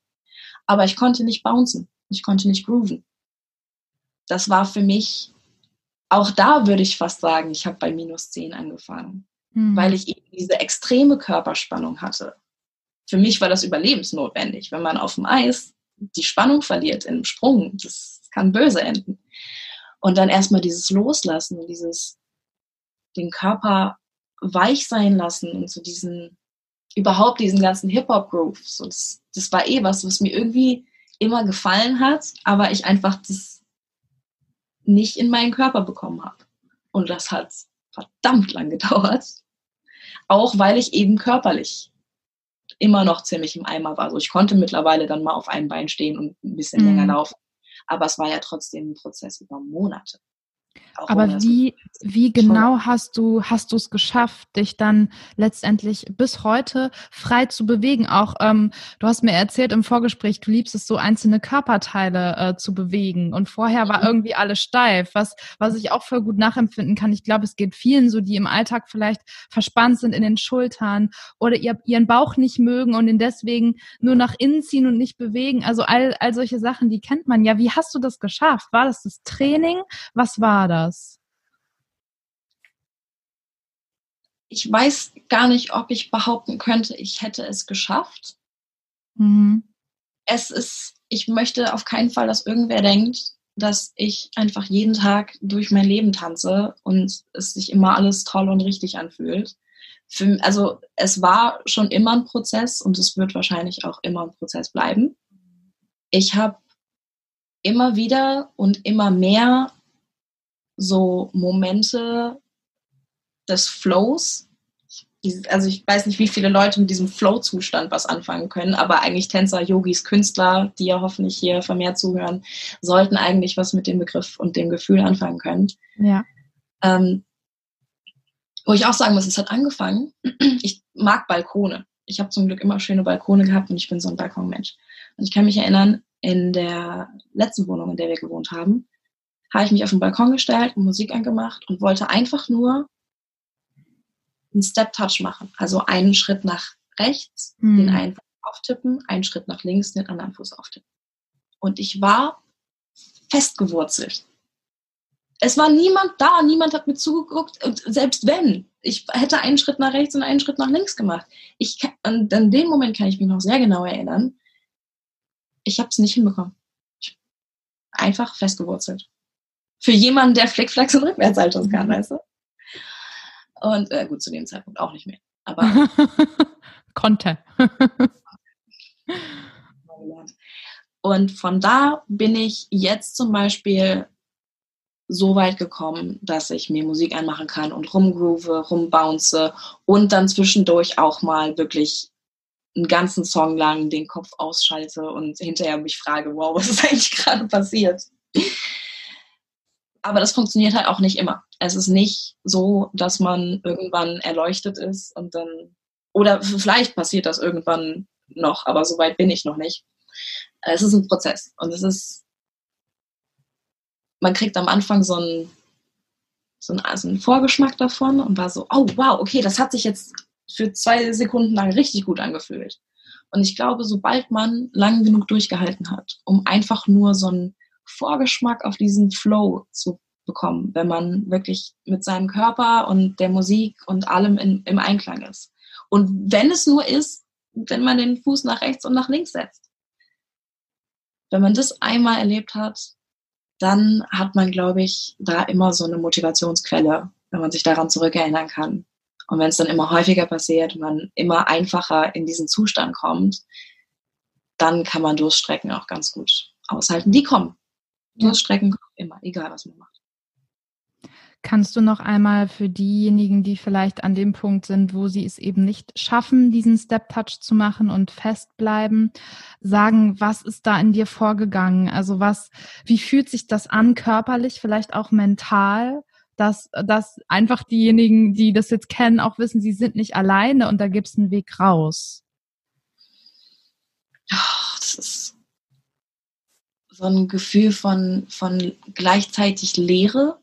Speaker 2: aber ich konnte nicht bouncen. Ich konnte nicht grooven. Das war für mich, auch da würde ich fast sagen, ich habe bei minus 10 angefangen, mhm. weil ich eben diese extreme Körperspannung hatte. Für mich war das überlebensnotwendig. Wenn man auf dem Eis die Spannung verliert im Sprung, das kann böse enden. Und dann erstmal dieses Loslassen, dieses, den Körper weich sein lassen und so diesen, überhaupt diesen ganzen Hip-Hop-Groove. So, das, das war eh was, was mir irgendwie immer gefallen hat, aber ich einfach das nicht in meinen Körper bekommen habe. Und das hat verdammt lang gedauert. Auch weil ich eben körperlich immer noch ziemlich im Eimer war. Also ich konnte mittlerweile dann mal auf einem Bein stehen und ein bisschen mhm. länger laufen. Aber es war ja trotzdem ein Prozess über Monate.
Speaker 1: Aber wie, wie genau hast du hast du es geschafft, dich dann letztendlich bis heute frei zu bewegen? Auch ähm, du hast mir erzählt im Vorgespräch, du liebst es so einzelne Körperteile äh, zu bewegen und vorher war mhm. irgendwie alles steif, was was ich auch voll gut nachempfinden kann. Ich glaube, es geht vielen so, die im Alltag vielleicht verspannt sind in den Schultern oder ihr, ihren Bauch nicht mögen und ihn deswegen nur nach innen ziehen und nicht bewegen. Also all all solche Sachen, die kennt man ja. Wie hast du das geschafft? War das das Training? Was war das? Das?
Speaker 2: Ich weiß gar nicht, ob ich behaupten könnte, ich hätte es geschafft. Mhm. Es ist, ich möchte auf keinen Fall, dass irgendwer denkt, dass ich einfach jeden Tag durch mein Leben tanze und es sich immer alles toll und richtig anfühlt. Für, also es war schon immer ein Prozess und es wird wahrscheinlich auch immer ein Prozess bleiben. Ich habe immer wieder und immer mehr so Momente des Flows. Also ich weiß nicht, wie viele Leute mit diesem Flow-Zustand was anfangen können, aber eigentlich Tänzer, Yogis, Künstler, die ja hoffentlich hier vermehrt zuhören, sollten eigentlich was mit dem Begriff und dem Gefühl anfangen können.
Speaker 1: Ja.
Speaker 2: Ähm, wo ich auch sagen muss, es hat angefangen. Ich mag Balkone. Ich habe zum Glück immer schöne Balkone gehabt und ich bin so ein Balkonmensch. Und ich kann mich erinnern, in der letzten Wohnung, in der wir gewohnt haben, habe ich mich auf den Balkon gestellt und Musik angemacht und wollte einfach nur einen Step-Touch machen. Also einen Schritt nach rechts, hm. den einen auftippen, einen Schritt nach links, den anderen Fuß auftippen. Und ich war festgewurzelt. Es war niemand da, niemand hat mir zugeguckt. Und selbst wenn, ich hätte einen Schritt nach rechts und einen Schritt nach links gemacht. Ich, an, an den Moment kann ich mich noch sehr genau erinnern. Ich habe es nicht hinbekommen. Einfach festgewurzelt für jemanden, der Flickflacks und Rückwärtshaltung kann, weißt du? Und äh, gut, zu dem Zeitpunkt auch nicht mehr. Aber
Speaker 1: konnte.
Speaker 2: und von da bin ich jetzt zum Beispiel so weit gekommen, dass ich mir Musik anmachen kann und rumgroove, rumbounce und dann zwischendurch auch mal wirklich einen ganzen Song lang den Kopf ausschalte und hinterher mich frage, wow, was ist eigentlich gerade passiert? Aber das funktioniert halt auch nicht immer. Es ist nicht so, dass man irgendwann erleuchtet ist und dann, oder vielleicht passiert das irgendwann noch, aber so weit bin ich noch nicht. Es ist ein Prozess und es ist, man kriegt am Anfang so einen, so einen, also einen Vorgeschmack davon und war so, oh wow, okay, das hat sich jetzt für zwei Sekunden lang richtig gut angefühlt. Und ich glaube, sobald man lang genug durchgehalten hat, um einfach nur so ein Vorgeschmack auf diesen Flow zu bekommen, wenn man wirklich mit seinem Körper und der Musik und allem in, im Einklang ist. Und wenn es nur ist, wenn man den Fuß nach rechts und nach links setzt. Wenn man das einmal erlebt hat, dann hat man, glaube ich, da immer so eine Motivationsquelle, wenn man sich daran zurückerinnern kann. Und wenn es dann immer häufiger passiert, man immer einfacher in diesen Zustand kommt, dann kann man Durststrecken auch ganz gut aushalten. Die kommen. Durststrecken kommen immer, egal was man macht.
Speaker 1: Kannst du noch einmal für diejenigen, die vielleicht an dem Punkt sind, wo sie es eben nicht schaffen, diesen Step-Touch zu machen und festbleiben, sagen, was ist da in dir vorgegangen? Also was, wie fühlt sich das an, körperlich, vielleicht auch mental? Dass, dass einfach diejenigen, die das jetzt kennen, auch wissen, sie sind nicht alleine und da gibt es einen Weg raus.
Speaker 2: das ist so ein Gefühl von, von gleichzeitig Leere,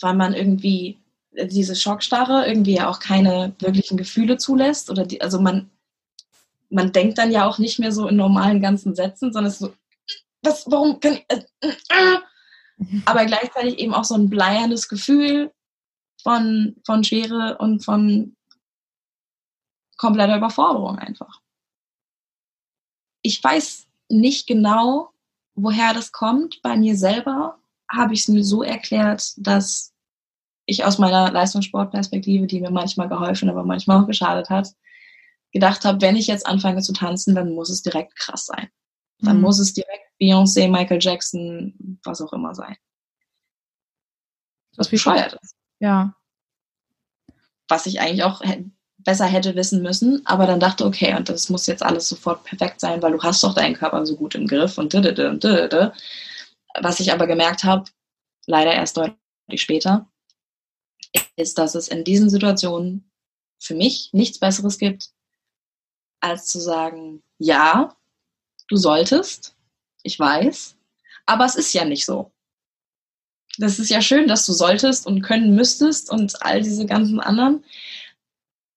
Speaker 2: weil man irgendwie diese Schockstarre irgendwie ja auch keine wirklichen Gefühle zulässt oder die, also man man denkt dann ja auch nicht mehr so in normalen ganzen Sätzen, sondern es ist so was warum kann ich äh, äh, aber gleichzeitig eben auch so ein bleiernes Gefühl von von Schwere und von kompletter Überforderung einfach. Ich weiß nicht genau, woher das kommt. Bei mir selber habe ich es mir so erklärt, dass ich aus meiner Leistungssportperspektive, die mir manchmal geholfen, aber manchmal auch geschadet hat, gedacht habe, wenn ich jetzt anfange zu tanzen, dann muss es direkt krass sein. Dann mhm. muss es direkt Beyoncé, Michael Jackson, was auch immer sein. Was bescheuert ist.
Speaker 1: Ja.
Speaker 2: Was ich eigentlich auch besser hätte wissen müssen, aber dann dachte, okay, und das muss jetzt alles sofort perfekt sein, weil du hast doch deinen Körper so gut im Griff und dödödö und. Was ich aber gemerkt habe, leider erst deutlich später, ist, dass es in diesen Situationen für mich nichts Besseres gibt, als zu sagen, ja, du solltest, ich weiß, aber es ist ja nicht so. Das ist ja schön, dass du solltest und können müsstest und all diese ganzen anderen,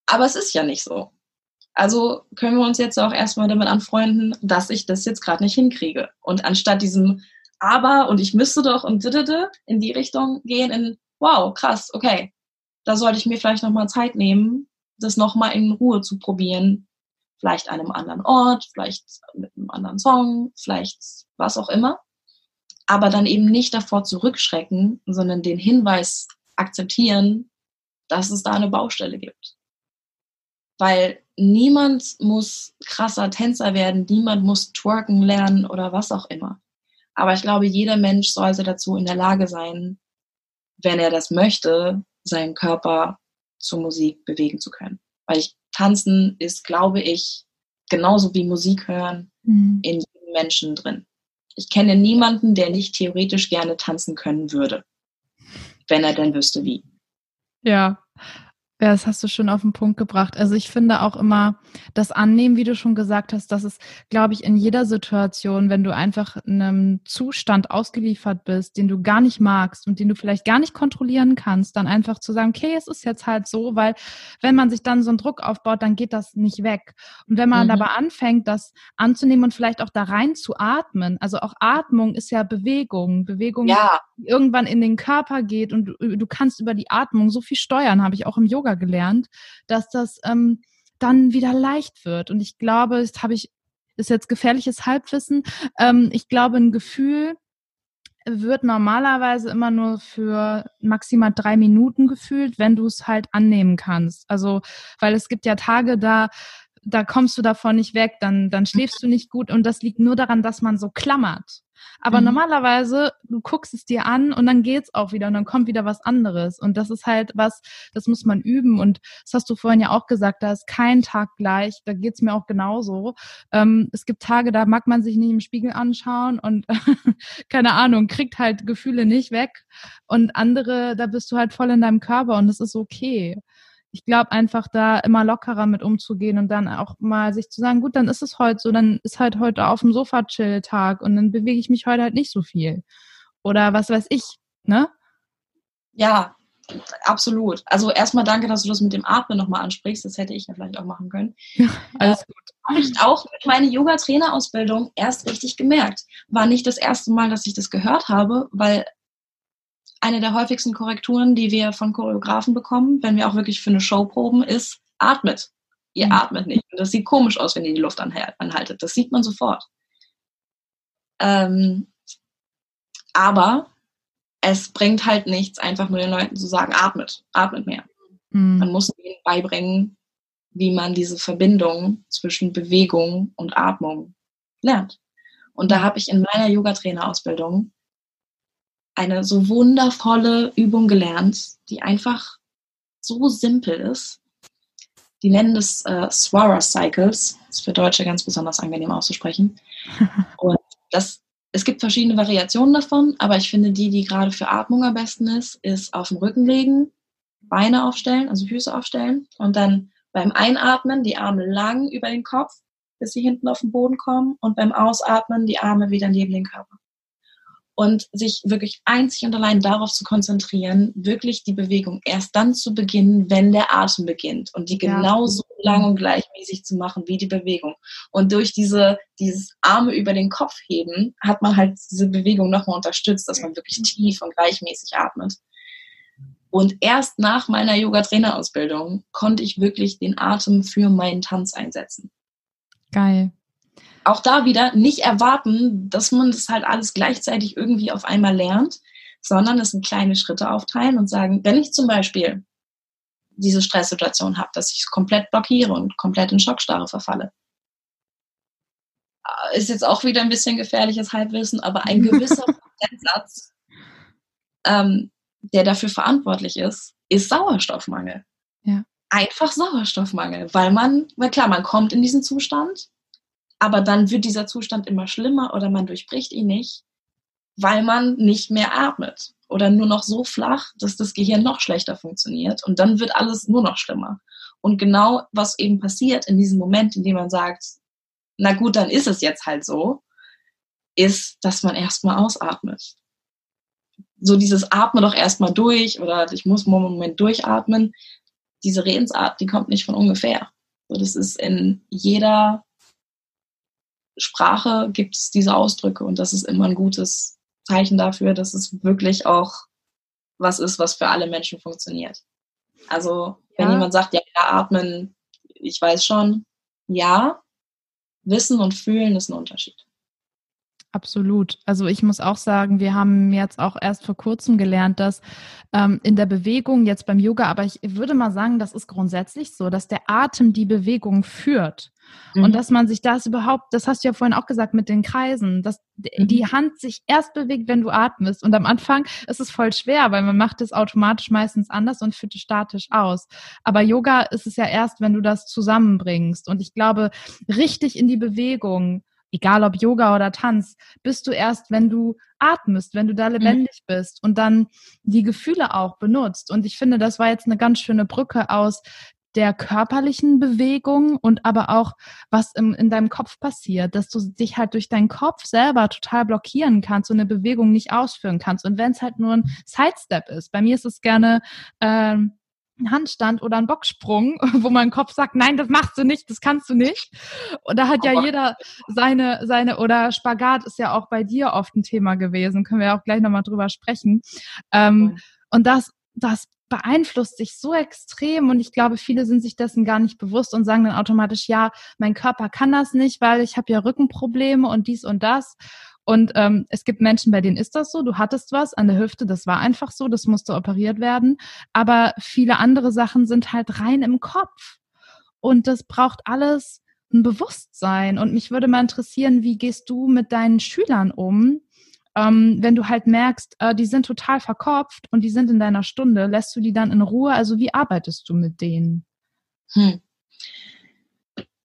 Speaker 2: aber es ist ja nicht so. Also können wir uns jetzt auch erstmal damit anfreunden, dass ich das jetzt gerade nicht hinkriege. Und anstatt diesem aber und ich müsste doch und in die Richtung gehen in wow, krass, okay. Da sollte ich mir vielleicht nochmal Zeit nehmen, das nochmal in Ruhe zu probieren. Vielleicht an einem anderen Ort, vielleicht mit einem anderen Song, vielleicht was auch immer. Aber dann eben nicht davor zurückschrecken, sondern den Hinweis akzeptieren, dass es da eine Baustelle gibt. Weil niemand muss krasser Tänzer werden, niemand muss twerken lernen oder was auch immer. Aber ich glaube, jeder Mensch sollte dazu in der Lage sein, wenn er das möchte, seinen Körper zur Musik bewegen zu können. Weil ich, tanzen ist, glaube ich, genauso wie Musik hören mhm. in jedem Menschen drin. Ich kenne niemanden, der nicht theoretisch gerne tanzen können würde, wenn er denn wüsste wie.
Speaker 1: Ja, ja, das hast du schon auf den Punkt gebracht. Also ich finde auch immer das Annehmen, wie du schon gesagt hast, dass es, glaube ich, in jeder Situation, wenn du einfach einem Zustand ausgeliefert bist, den du gar nicht magst und den du vielleicht gar nicht kontrollieren kannst, dann einfach zu sagen, okay, es ist jetzt halt so, weil wenn man sich dann so einen Druck aufbaut, dann geht das nicht weg. Und wenn man mhm. dabei anfängt, das anzunehmen und vielleicht auch da rein zu atmen, also auch Atmung ist ja Bewegung, Bewegung, ja. die irgendwann in den Körper geht und du, du kannst über die Atmung so viel steuern, habe ich auch im Yoga Yoga gelernt, dass das ähm, dann wieder leicht wird. Und ich glaube, das habe ich, ist jetzt gefährliches Halbwissen. Ähm, ich glaube, ein Gefühl wird normalerweise immer nur für maximal drei Minuten gefühlt, wenn du es halt annehmen kannst. Also, weil es gibt ja Tage, da da kommst du davon nicht weg, dann, dann schläfst du nicht gut und das liegt nur daran, dass man so klammert. Aber mhm. normalerweise, du guckst es dir an und dann geht's auch wieder und dann kommt wieder was anderes. Und das ist halt was, das muss man üben. Und das hast du vorhin ja auch gesagt, da ist kein Tag gleich. Da geht's mir auch genauso. Ähm, es gibt Tage, da mag man sich nicht im Spiegel anschauen und keine Ahnung, kriegt halt Gefühle nicht weg. Und andere, da bist du halt voll in deinem Körper und das ist okay ich glaube einfach da immer lockerer mit umzugehen und dann auch mal sich zu sagen, gut, dann ist es heute so, dann ist halt heute auf dem Sofa Chill-Tag und dann bewege ich mich heute halt nicht so viel. Oder was weiß ich, ne?
Speaker 2: Ja, absolut. Also erstmal danke, dass du das mit dem Atmen nochmal ansprichst. Das hätte ich ja vielleicht auch machen können. Ja, alles äh, gut. Habe ich auch mit meiner Yoga-Trainer-Ausbildung erst richtig gemerkt. War nicht das erste Mal, dass ich das gehört habe, weil eine der häufigsten Korrekturen, die wir von Choreografen bekommen, wenn wir auch wirklich für eine Show proben, ist atmet. Ihr mhm. atmet nicht. Und das sieht komisch aus, wenn ihr die Luft anhaltet. Das sieht man sofort. Ähm, aber es bringt halt nichts, einfach nur den Leuten zu sagen, atmet, atmet mehr. Mhm. Man muss ihnen beibringen, wie man diese Verbindung zwischen Bewegung und Atmung lernt. Und da habe ich in meiner Yoga-Trainer-Ausbildung eine so wundervolle Übung gelernt, die einfach so simpel ist. Die nennen das äh, Swara Cycles. Das ist für Deutsche ganz besonders angenehm auszusprechen. Und das, es gibt verschiedene Variationen davon, aber ich finde die, die gerade für Atmung am besten ist, ist auf dem Rücken legen, Beine aufstellen, also Füße aufstellen und dann beim Einatmen die Arme lang über den Kopf, bis sie hinten auf den Boden kommen und beim Ausatmen die Arme wieder neben den Körper und sich wirklich einzig und allein darauf zu konzentrieren, wirklich die Bewegung erst dann zu beginnen, wenn der Atem beginnt und die ja. genauso lang und gleichmäßig zu machen wie die Bewegung. Und durch diese, dieses Arme über den Kopf heben, hat man halt diese Bewegung nochmal unterstützt, dass man wirklich tief und gleichmäßig atmet. Und erst nach meiner Yoga-Trainerausbildung konnte ich wirklich den Atem für meinen Tanz einsetzen.
Speaker 1: Geil
Speaker 2: auch da wieder nicht erwarten, dass man das halt alles gleichzeitig irgendwie auf einmal lernt, sondern es in kleine Schritte aufteilen und sagen, wenn ich zum Beispiel diese Stresssituation habe, dass ich es komplett blockiere und komplett in Schockstarre verfalle. Äh, ist jetzt auch wieder ein bisschen gefährliches Halbwissen, aber ein gewisser Prozentsatz, ähm, der dafür verantwortlich ist, ist Sauerstoffmangel.
Speaker 1: Ja.
Speaker 2: Einfach Sauerstoffmangel, weil man, weil klar, man kommt in diesen Zustand, aber dann wird dieser Zustand immer schlimmer oder man durchbricht ihn nicht, weil man nicht mehr atmet oder nur noch so flach, dass das Gehirn noch schlechter funktioniert und dann wird alles nur noch schlimmer. Und genau was eben passiert in diesem Moment, in dem man sagt, na gut, dann ist es jetzt halt so, ist, dass man erstmal ausatmet. So dieses Atme doch erstmal durch oder ich muss einen Moment durchatmen. Diese Redensart, die kommt nicht von ungefähr. So, das ist in jeder Sprache gibt es diese Ausdrücke und das ist immer ein gutes Zeichen dafür, dass es wirklich auch was ist, was für alle Menschen funktioniert. Also wenn ja. jemand sagt, ja, ja, atmen, ich weiß schon, ja, wissen und fühlen ist ein Unterschied.
Speaker 1: Absolut. Also ich muss auch sagen, wir haben jetzt auch erst vor kurzem gelernt, dass ähm, in der Bewegung, jetzt beim Yoga, aber ich würde mal sagen, das ist grundsätzlich so, dass der Atem die Bewegung führt. Mhm. Und dass man sich das überhaupt, das hast du ja vorhin auch gesagt mit den Kreisen, dass mhm. die Hand sich erst bewegt, wenn du atmest. Und am Anfang ist es voll schwer, weil man macht es automatisch meistens anders und führt es statisch aus. Aber Yoga ist es ja erst, wenn du das zusammenbringst. Und ich glaube, richtig in die Bewegung egal ob Yoga oder Tanz, bist du erst, wenn du atmest, wenn du da mhm. lebendig mhm. bist und dann die Gefühle auch benutzt. Und ich finde, das war jetzt eine ganz schöne Brücke aus der körperlichen Bewegung und aber auch, was im, in deinem Kopf passiert, dass du dich halt durch deinen Kopf selber total blockieren kannst und eine Bewegung nicht ausführen kannst. Und wenn es halt nur ein Sidestep ist, bei mir ist es gerne ähm, ein Handstand oder ein Boxsprung, wo mein Kopf sagt, nein, das machst du nicht, das kannst du nicht. Und da hat ja jeder seine, seine, oder Spagat ist ja auch bei dir oft ein Thema gewesen, können wir ja auch gleich nochmal drüber sprechen. Ähm, und das, das beeinflusst sich so extrem und ich glaube, viele sind sich dessen gar nicht bewusst und sagen dann automatisch, ja, mein Körper kann das nicht, weil ich habe ja Rückenprobleme und dies und das. Und ähm, es gibt Menschen, bei denen ist das so. Du hattest was an der Hüfte, das war einfach so, das musste operiert werden. Aber viele andere Sachen sind halt rein im Kopf. Und das braucht alles ein Bewusstsein. Und mich würde mal interessieren, wie gehst du mit deinen Schülern um? Ähm, wenn du halt merkst, äh, die sind total verkopft und die sind in deiner Stunde, lässt du die dann in Ruhe? Also wie arbeitest du mit denen? Hm.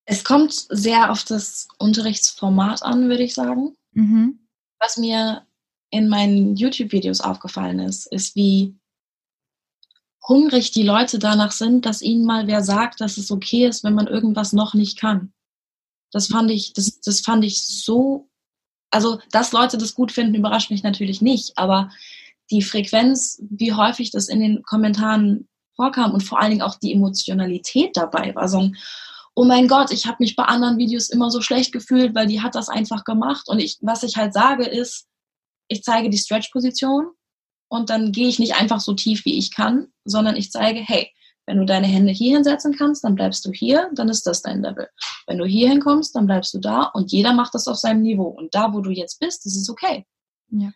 Speaker 2: Es kommt sehr auf das Unterrichtsformat an, würde ich sagen. Mhm. Was mir in meinen YouTube-Videos aufgefallen ist, ist, wie hungrig die Leute danach sind, dass ihnen mal wer sagt, dass es okay ist, wenn man irgendwas noch nicht kann. Das fand ich, das, das fand ich so, also, dass Leute das gut finden, überrascht mich natürlich nicht, aber die Frequenz, wie häufig das in den Kommentaren vorkam und vor allen Dingen auch die Emotionalität dabei war, so ein, oh mein Gott, ich habe mich bei anderen Videos immer so schlecht gefühlt, weil die hat das einfach gemacht. Und ich, was ich halt sage, ist, ich zeige die Stretch-Position und dann gehe ich nicht einfach so tief, wie ich kann, sondern ich zeige, hey, wenn du deine Hände hier hinsetzen kannst, dann bleibst du hier, dann ist das dein Level. Wenn du hier hinkommst, dann bleibst du da und jeder macht das auf seinem Niveau. Und da, wo du jetzt bist, das ist okay. Ja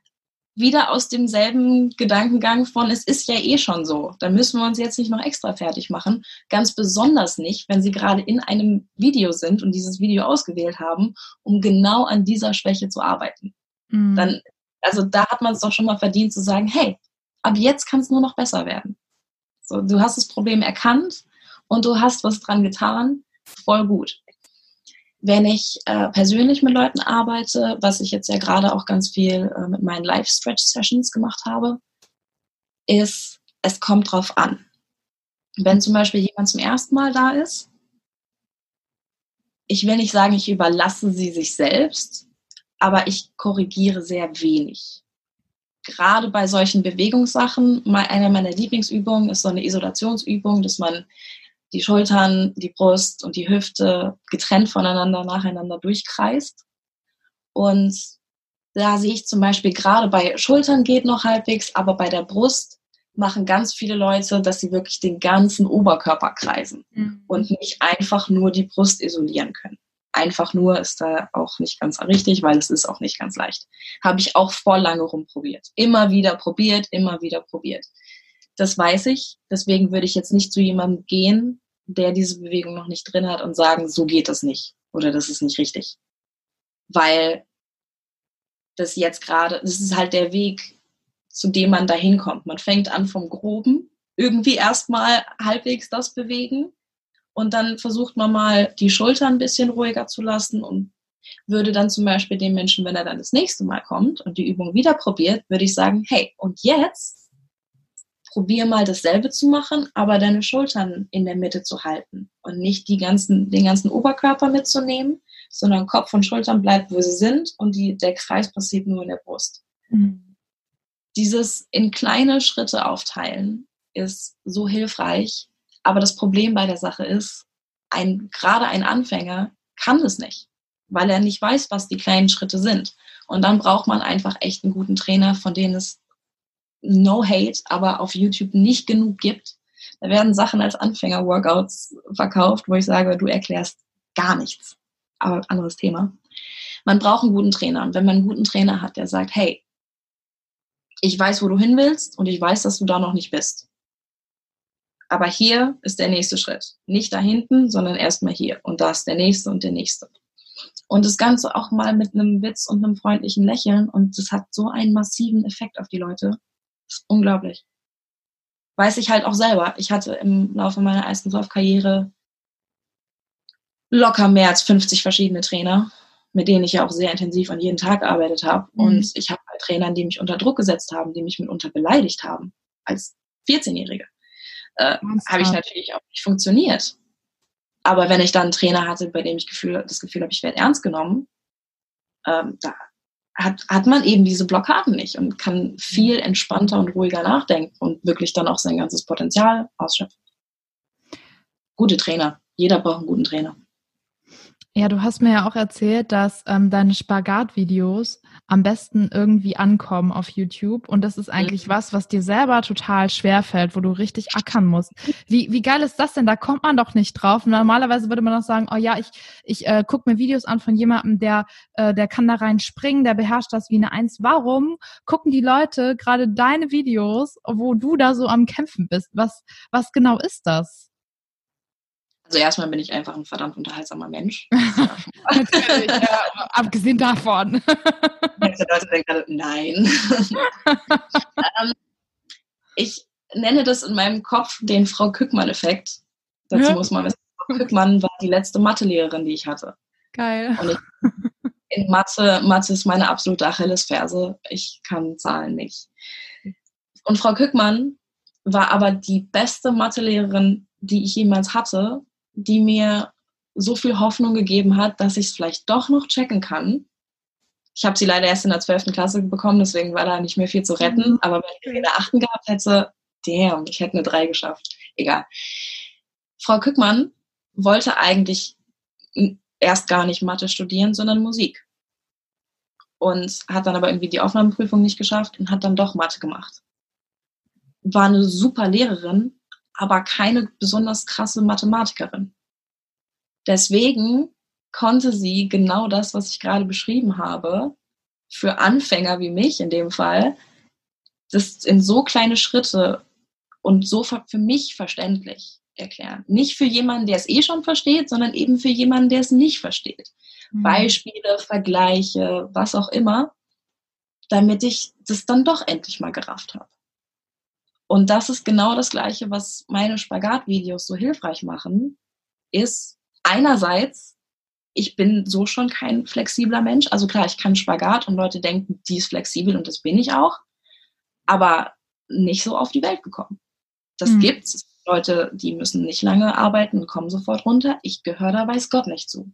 Speaker 2: wieder aus demselben Gedankengang von, es ist ja eh schon so, da müssen wir uns jetzt nicht noch extra fertig machen. Ganz besonders nicht, wenn Sie gerade in einem Video sind und dieses Video ausgewählt haben, um genau an dieser Schwäche zu arbeiten. Mhm. Dann, also da hat man es doch schon mal verdient zu sagen, hey, ab jetzt kann es nur noch besser werden. So, du hast das Problem erkannt und du hast was dran getan, voll gut wenn ich äh, persönlich mit Leuten arbeite, was ich jetzt ja gerade auch ganz viel äh, mit meinen Live-Stretch-Sessions gemacht habe, ist, es kommt drauf an. Wenn zum Beispiel jemand zum ersten Mal da ist, ich will nicht sagen, ich überlasse sie sich selbst, aber ich korrigiere sehr wenig. Gerade bei solchen Bewegungssachen, eine meiner Lieblingsübungen ist so eine Isolationsübung, dass man die Schultern, die Brust und die Hüfte getrennt voneinander nacheinander durchkreist. Und da sehe ich zum Beispiel gerade bei Schultern geht noch halbwegs, aber bei der Brust machen ganz viele Leute, dass sie wirklich den ganzen Oberkörper kreisen mhm. und nicht einfach nur die Brust isolieren können. Einfach nur ist da auch nicht ganz richtig, weil es ist auch nicht ganz leicht. Habe ich auch vor lange rumprobiert. Immer wieder probiert, immer wieder probiert. Das weiß ich. Deswegen würde ich jetzt nicht zu jemandem gehen, der diese Bewegung noch nicht drin hat und sagen, so geht das nicht oder das ist nicht richtig. Weil das jetzt gerade, das ist halt der Weg, zu dem man da hinkommt. Man fängt an vom Groben, irgendwie erstmal halbwegs das bewegen und dann versucht man mal die Schultern ein bisschen ruhiger zu lassen und würde dann zum Beispiel dem Menschen, wenn er dann das nächste Mal kommt und die Übung wieder probiert, würde ich sagen, hey, und jetzt probier mal dasselbe zu machen, aber deine Schultern in der Mitte zu halten und nicht die ganzen, den ganzen Oberkörper mitzunehmen, sondern Kopf und Schultern bleibt, wo sie sind und die, der Kreis passiert nur in der Brust. Mhm. Dieses in kleine Schritte aufteilen ist so hilfreich, aber das Problem bei der Sache ist, ein, gerade ein Anfänger kann es nicht, weil er nicht weiß, was die kleinen Schritte sind. Und dann braucht man einfach echt einen guten Trainer, von denen es no hate, aber auf YouTube nicht genug gibt. Da werden Sachen als Anfänger-Workouts verkauft, wo ich sage, du erklärst gar nichts. Aber anderes Thema. Man braucht einen guten Trainer. Und wenn man einen guten Trainer hat, der sagt, hey, ich weiß, wo du hin willst und ich weiß, dass du da noch nicht bist. Aber hier ist der nächste Schritt. Nicht da hinten, sondern erstmal hier. Und da ist der nächste und der nächste. Und das Ganze auch mal mit einem Witz und einem freundlichen Lächeln. Und das hat so einen massiven Effekt auf die Leute. Das ist unglaublich. Weiß ich halt auch selber. Ich hatte im Laufe meiner Eisendorf-Karriere locker mehr als 50 verschiedene Trainer, mit denen ich ja auch sehr intensiv an jeden Tag gearbeitet habe. Mhm. Und ich habe halt Trainer, die mich unter Druck gesetzt haben, die mich mitunter beleidigt haben, als 14-Jährige. Äh, habe ich natürlich auch nicht funktioniert. Aber wenn ich dann einen Trainer hatte, bei dem ich Gefühl, das Gefühl habe, ich werde ernst genommen, ähm, da hat, hat man eben diese Blockaden nicht und kann viel entspannter und ruhiger nachdenken und wirklich dann auch sein ganzes Potenzial ausschöpfen. Gute Trainer. Jeder braucht einen guten Trainer.
Speaker 1: Ja, du hast mir ja auch erzählt, dass ähm, deine Spagat-Videos am besten irgendwie ankommen auf YouTube. Und das ist eigentlich mhm. was, was dir selber total schwer fällt, wo du richtig ackern musst. Wie, wie geil ist das denn? Da kommt man doch nicht drauf. Normalerweise würde man doch sagen, oh ja, ich, ich äh, gucke mir Videos an von jemandem, der, äh, der kann da rein springen, der beherrscht das wie eine Eins. Warum gucken die Leute gerade deine Videos, wo du da so am Kämpfen bist? Was, was genau ist das?
Speaker 2: Also erstmal bin ich einfach ein verdammt unterhaltsamer Mensch.
Speaker 1: Natürlich, ja, abgesehen davon.
Speaker 2: Nein. ähm, ich nenne das in meinem Kopf den Frau Kückmann-Effekt. Dazu ja. muss man wissen, Frau Kückmann war die letzte Mathelehrerin, die ich hatte.
Speaker 1: Geil.
Speaker 2: Und ich, in Mathe, Mathe ist meine absolute Achillesferse. Ich kann Zahlen nicht. Und Frau Kückmann war aber die beste Mathelehrerin, die ich jemals hatte, die mir so viel Hoffnung gegeben hat, dass ich es vielleicht doch noch checken kann. Ich habe sie leider erst in der 12. Klasse bekommen, deswegen war da nicht mehr viel zu retten. Mhm. Aber wenn ich in der 8. gehabt hätte, damn, ich hätte eine 3 geschafft. Egal. Frau Kückmann wollte eigentlich erst gar nicht Mathe studieren, sondern Musik. Und hat dann aber irgendwie die Aufnahmeprüfung nicht geschafft und hat dann doch Mathe gemacht. War eine super Lehrerin, aber keine besonders krasse Mathematikerin. Deswegen konnte sie genau das, was ich gerade beschrieben habe, für Anfänger wie mich in dem Fall, das in so kleine Schritte und so für mich verständlich erklären. Nicht für jemanden, der es eh schon versteht, sondern eben für jemanden, der es nicht versteht. Mhm. Beispiele, Vergleiche, was auch immer, damit ich das dann doch endlich mal gerafft habe. Und das ist genau das Gleiche, was meine Spagatvideos so hilfreich machen, ist einerseits, ich bin so schon kein flexibler Mensch. Also klar, ich kann Spagat und Leute denken, die ist flexibel und das bin ich auch, aber nicht so auf die Welt gekommen. Das mhm. gibt's. Leute, die müssen nicht lange arbeiten und kommen sofort runter. Ich gehöre da weiß Gott nicht zu.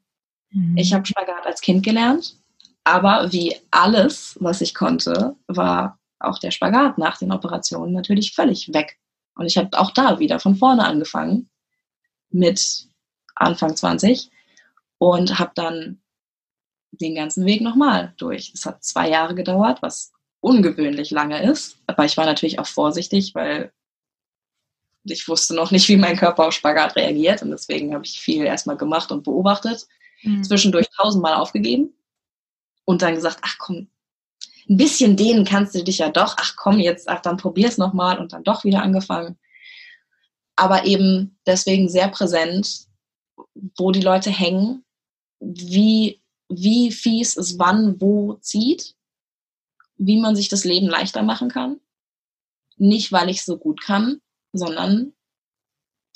Speaker 2: Mhm. Ich habe Spagat als Kind gelernt, aber wie alles, was ich konnte, war auch der Spagat nach den Operationen natürlich völlig weg. Und ich habe auch da wieder von vorne angefangen mit Anfang 20 und habe dann den ganzen Weg nochmal durch. Es hat zwei Jahre gedauert, was ungewöhnlich lange ist. Aber ich war natürlich auch vorsichtig, weil ich wusste noch nicht, wie mein Körper auf Spagat reagiert. Und deswegen habe ich viel erstmal gemacht und beobachtet. Mhm. Zwischendurch tausendmal aufgegeben und dann gesagt, ach komm, ein bisschen dehnen kannst du dich ja doch, ach komm jetzt, ach dann probier's nochmal und dann doch wieder angefangen. Aber eben deswegen sehr präsent, wo die Leute hängen, wie, wie fies es wann wo zieht, wie man sich das Leben leichter machen kann. Nicht, weil ich so gut kann, sondern,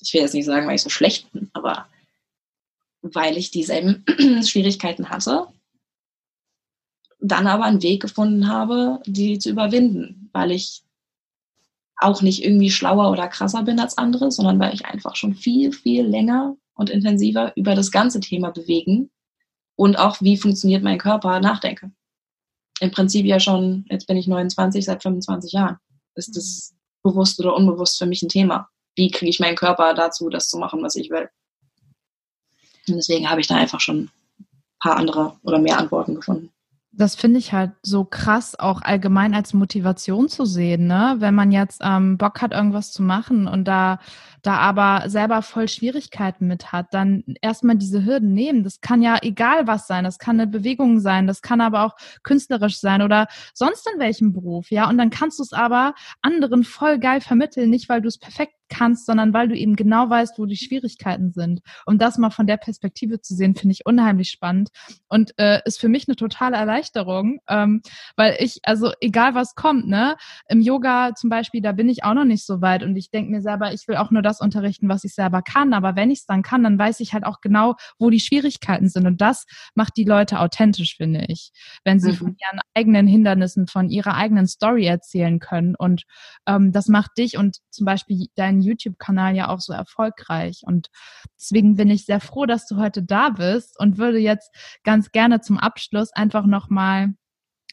Speaker 2: ich will jetzt nicht sagen, weil ich so schlecht bin, aber weil ich dieselben Schwierigkeiten hatte, dann aber einen Weg gefunden habe, die zu überwinden, weil ich auch nicht irgendwie schlauer oder krasser bin als andere, sondern weil ich einfach schon viel, viel länger und intensiver über das ganze Thema bewegen und auch wie funktioniert mein Körper nachdenke. Im Prinzip ja schon, jetzt bin ich 29, seit 25 Jahren. Ist das bewusst oder unbewusst für mich ein Thema? Wie kriege ich meinen Körper dazu, das zu machen, was ich will? Und deswegen habe ich da einfach schon ein paar andere oder mehr Antworten gefunden
Speaker 1: das finde ich halt so krass, auch allgemein als Motivation zu sehen, ne? Wenn man jetzt ähm, Bock hat, irgendwas zu machen und da, da aber selber voll Schwierigkeiten mit hat, dann erstmal diese Hürden nehmen. Das kann ja egal was sein. Das kann eine Bewegung sein, das kann aber auch künstlerisch sein oder sonst in welchem Beruf, ja. Und dann kannst du es aber anderen voll geil vermitteln, nicht weil du es perfekt kannst, sondern weil du eben genau weißt, wo die Schwierigkeiten sind. Um das mal von der Perspektive zu sehen, finde ich unheimlich spannend und äh, ist für mich eine totale Erleichterung, ähm, weil ich, also egal was kommt, ne, im Yoga zum Beispiel, da bin ich auch noch nicht so weit und ich denke mir selber, ich will auch nur das unterrichten, was ich selber kann, aber wenn ich es dann kann, dann weiß ich halt auch genau, wo die Schwierigkeiten sind und das macht die Leute authentisch, finde ich, wenn sie mhm. von ihren eigenen Hindernissen, von ihrer eigenen Story erzählen können und ähm, das macht dich und zum Beispiel deinen YouTube-Kanal ja auch so erfolgreich. Und deswegen bin ich sehr froh, dass du heute da bist und würde jetzt ganz gerne zum Abschluss einfach nochmal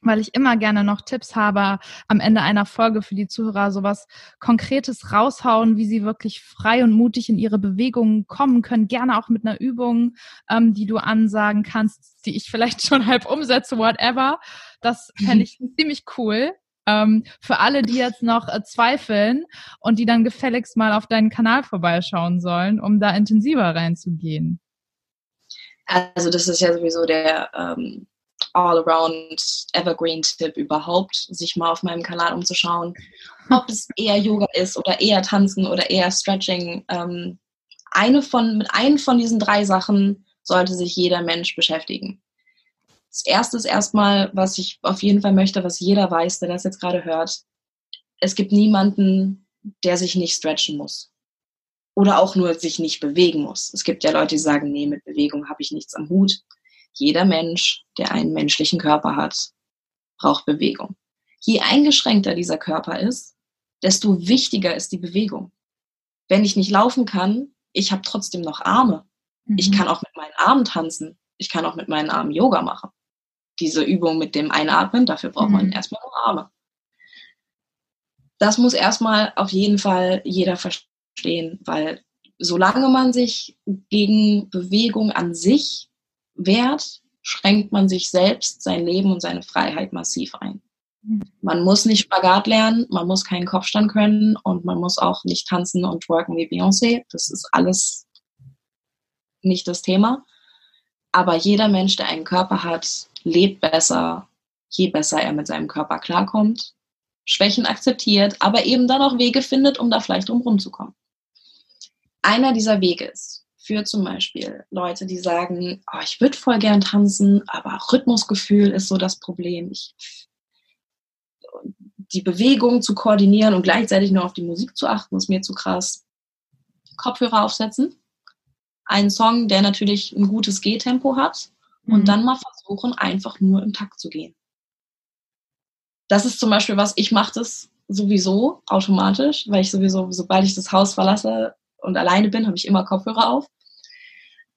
Speaker 1: weil ich immer gerne noch Tipps habe am Ende einer Folge für die Zuhörer, sowas Konkretes raushauen, wie sie wirklich frei und mutig in ihre Bewegungen kommen können. Gerne auch mit einer Übung, ähm, die du ansagen kannst, die ich vielleicht schon halb umsetze, whatever. Das fände ich ziemlich cool. Ähm, für alle, die jetzt noch äh, zweifeln und die dann gefälligst mal auf deinen Kanal vorbeischauen sollen, um da intensiver reinzugehen.
Speaker 2: Also das ist ja sowieso der ähm, All-Around Evergreen-Tipp überhaupt, sich mal auf meinem Kanal umzuschauen, ob es eher Yoga ist oder eher Tanzen oder eher Stretching. Ähm, eine von, mit einem von diesen drei Sachen sollte sich jeder Mensch beschäftigen. Das erste ist erstmal, was ich auf jeden Fall möchte, was jeder weiß, der das jetzt gerade hört. Es gibt niemanden, der sich nicht stretchen muss. Oder auch nur sich nicht bewegen muss. Es gibt ja Leute, die sagen, nee, mit Bewegung habe ich nichts am Hut. Jeder Mensch, der einen menschlichen Körper hat, braucht Bewegung. Je eingeschränkter dieser Körper ist, desto wichtiger ist die Bewegung. Wenn ich nicht laufen kann, ich habe trotzdem noch Arme. Mhm. Ich kann auch mit meinen Armen tanzen. Ich kann auch mit meinen Armen Yoga machen diese Übung mit dem Einatmen, dafür braucht man mhm. erstmal nur Arme. Das muss erstmal auf jeden Fall jeder verstehen, weil solange man sich gegen Bewegung an sich wehrt, schränkt man sich selbst, sein Leben und seine Freiheit massiv ein. Mhm. Man muss nicht Spagat lernen, man muss keinen Kopfstand können und man muss auch nicht tanzen und worken wie Beyoncé. Das ist alles nicht das Thema. Aber jeder Mensch, der einen Körper hat, lebt besser, je besser er mit seinem Körper klarkommt, Schwächen akzeptiert, aber eben dann auch Wege findet, um da vielleicht drum rumzukommen. Einer dieser Wege ist für zum Beispiel Leute, die sagen, oh, ich würde voll gern tanzen, aber Rhythmusgefühl ist so das Problem. Ich, die Bewegung zu koordinieren und gleichzeitig nur auf die Musik zu achten, ist mir zu krass. Kopfhörer aufsetzen. Einen Song, der natürlich ein gutes Gehtempo hat und mhm. dann mal versuchen, einfach nur im Takt zu gehen. Das ist zum Beispiel was, ich mache das sowieso automatisch, weil ich sowieso, sobald ich das Haus verlasse und alleine bin, habe ich immer Kopfhörer auf.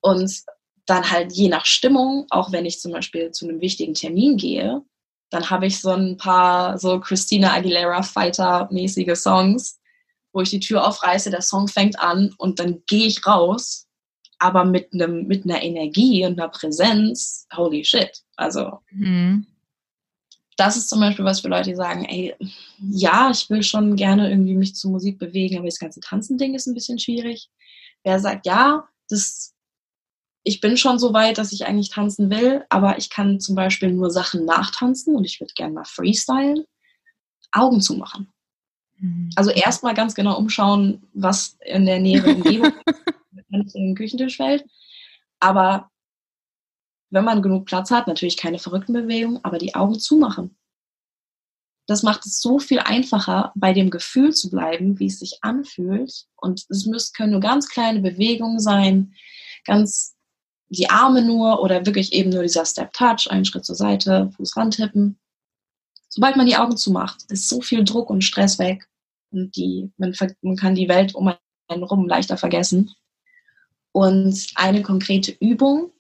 Speaker 2: Und dann halt je nach Stimmung, auch wenn ich zum Beispiel zu einem wichtigen Termin gehe, dann habe ich so ein paar so Christina Aguilera Fighter-mäßige Songs, wo ich die Tür aufreiße, der Song fängt an und dann gehe ich raus aber mit einem mit einer Energie und einer Präsenz, holy shit. Also mhm. das ist zum Beispiel was für Leute, die sagen, ey, ja, ich will schon gerne irgendwie mich zu Musik bewegen, aber das ganze Tanzen-Ding ist ein bisschen schwierig. Wer sagt, ja, das ich bin schon so weit, dass ich eigentlich tanzen will, aber ich kann zum Beispiel nur Sachen nachtanzen und ich würde gerne mal freestylen. Augen zumachen. Mhm. Also erstmal ganz genau umschauen, was in der näheren Umgebung in den Küchentisch fällt. Aber wenn man genug Platz hat, natürlich keine verrückten Bewegungen, aber die Augen zumachen. Das macht es so viel einfacher, bei dem Gefühl zu bleiben, wie es sich anfühlt. Und es müssen, können nur ganz kleine Bewegungen sein, ganz die Arme nur oder wirklich eben nur dieser Step Touch, einen Schritt zur Seite, Fuß rantippen. Sobald man die Augen zumacht, ist so viel Druck und Stress weg und die, man, man kann die Welt um einen herum leichter vergessen. Und eine konkrete Übung,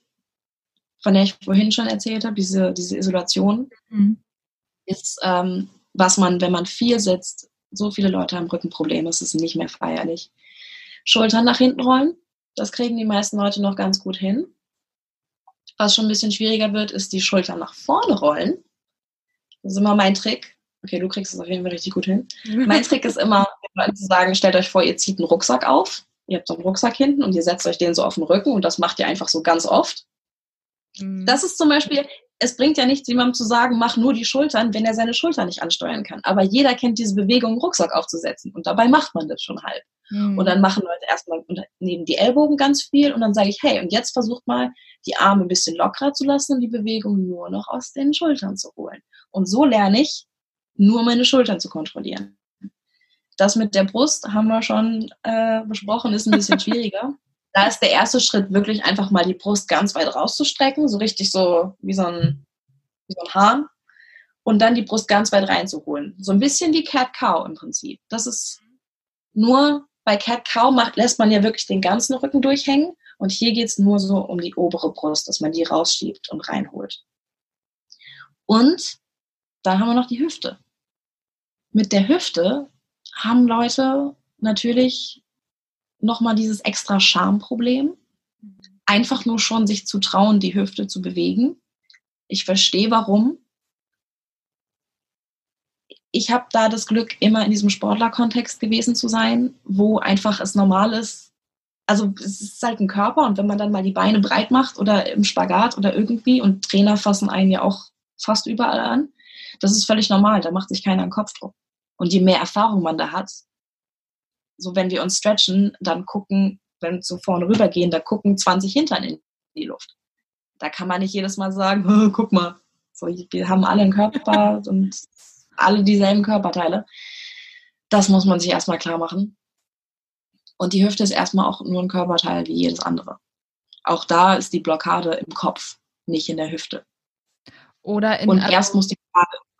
Speaker 2: von der ich vorhin schon erzählt habe, diese, diese Isolation, mhm. ist, ähm, was man, wenn man viel sitzt, so viele Leute haben Rückenprobleme, es ist nicht mehr feierlich. Schultern nach hinten rollen, das kriegen die meisten Leute noch ganz gut hin. Was schon ein bisschen schwieriger wird, ist die Schultern nach vorne rollen. Das ist immer mein Trick. Okay, du kriegst es auf jeden Fall richtig gut hin. mein Trick ist immer, zu sagen, stellt euch vor, ihr zieht einen Rucksack auf. Ihr habt so einen Rucksack hinten und ihr setzt euch den so auf den Rücken und das macht ihr einfach so ganz oft. Mhm. Das ist zum Beispiel, es bringt ja nichts, jemandem zu sagen, mach nur die Schultern, wenn er seine Schultern nicht ansteuern kann. Aber jeder kennt diese Bewegung, einen Rucksack aufzusetzen. Und dabei macht man das schon halb. Mhm. Und dann machen Leute erstmal neben die Ellbogen ganz viel und dann sage ich, hey, und jetzt versucht mal, die Arme ein bisschen lockerer zu lassen und die Bewegung nur noch aus den Schultern zu holen. Und so lerne ich, nur meine Schultern zu kontrollieren. Das mit der Brust haben wir schon äh, besprochen, ist ein bisschen schwieriger. Da ist der erste Schritt wirklich einfach mal die Brust ganz weit rauszustrecken, so richtig so wie so ein, wie so ein Hahn. Und dann die Brust ganz weit reinzuholen. So ein bisschen wie Cat Cow im Prinzip. Das ist nur bei Cat Cow macht, lässt man ja wirklich den ganzen Rücken durchhängen. Und hier geht es nur so um die obere Brust, dass man die rausschiebt und reinholt. Und dann haben wir noch die Hüfte. Mit der Hüfte haben Leute natürlich nochmal dieses extra Schamproblem. Einfach nur schon sich zu trauen, die Hüfte zu bewegen. Ich verstehe warum. Ich habe da das Glück, immer in diesem Sportlerkontext gewesen zu sein, wo einfach es normal ist. Also es ist halt ein Körper und wenn man dann mal die Beine breit macht oder im Spagat oder irgendwie und Trainer fassen einen ja auch fast überall an, das ist völlig normal. Da macht sich keiner einen Kopfdruck. Und je mehr Erfahrung man da hat, so wenn wir uns stretchen, dann gucken, wenn wir so vorne rübergehen, da gucken 20 Hintern in die Luft. Da kann man nicht jedes Mal sagen, guck mal, so, wir haben alle einen Körper und alle dieselben Körperteile. Das muss man sich erstmal klar machen. Und die Hüfte ist erstmal auch nur ein Körperteil wie jedes andere. Auch da ist die Blockade im Kopf, nicht in der Hüfte.
Speaker 1: Oder in
Speaker 2: und erst muss die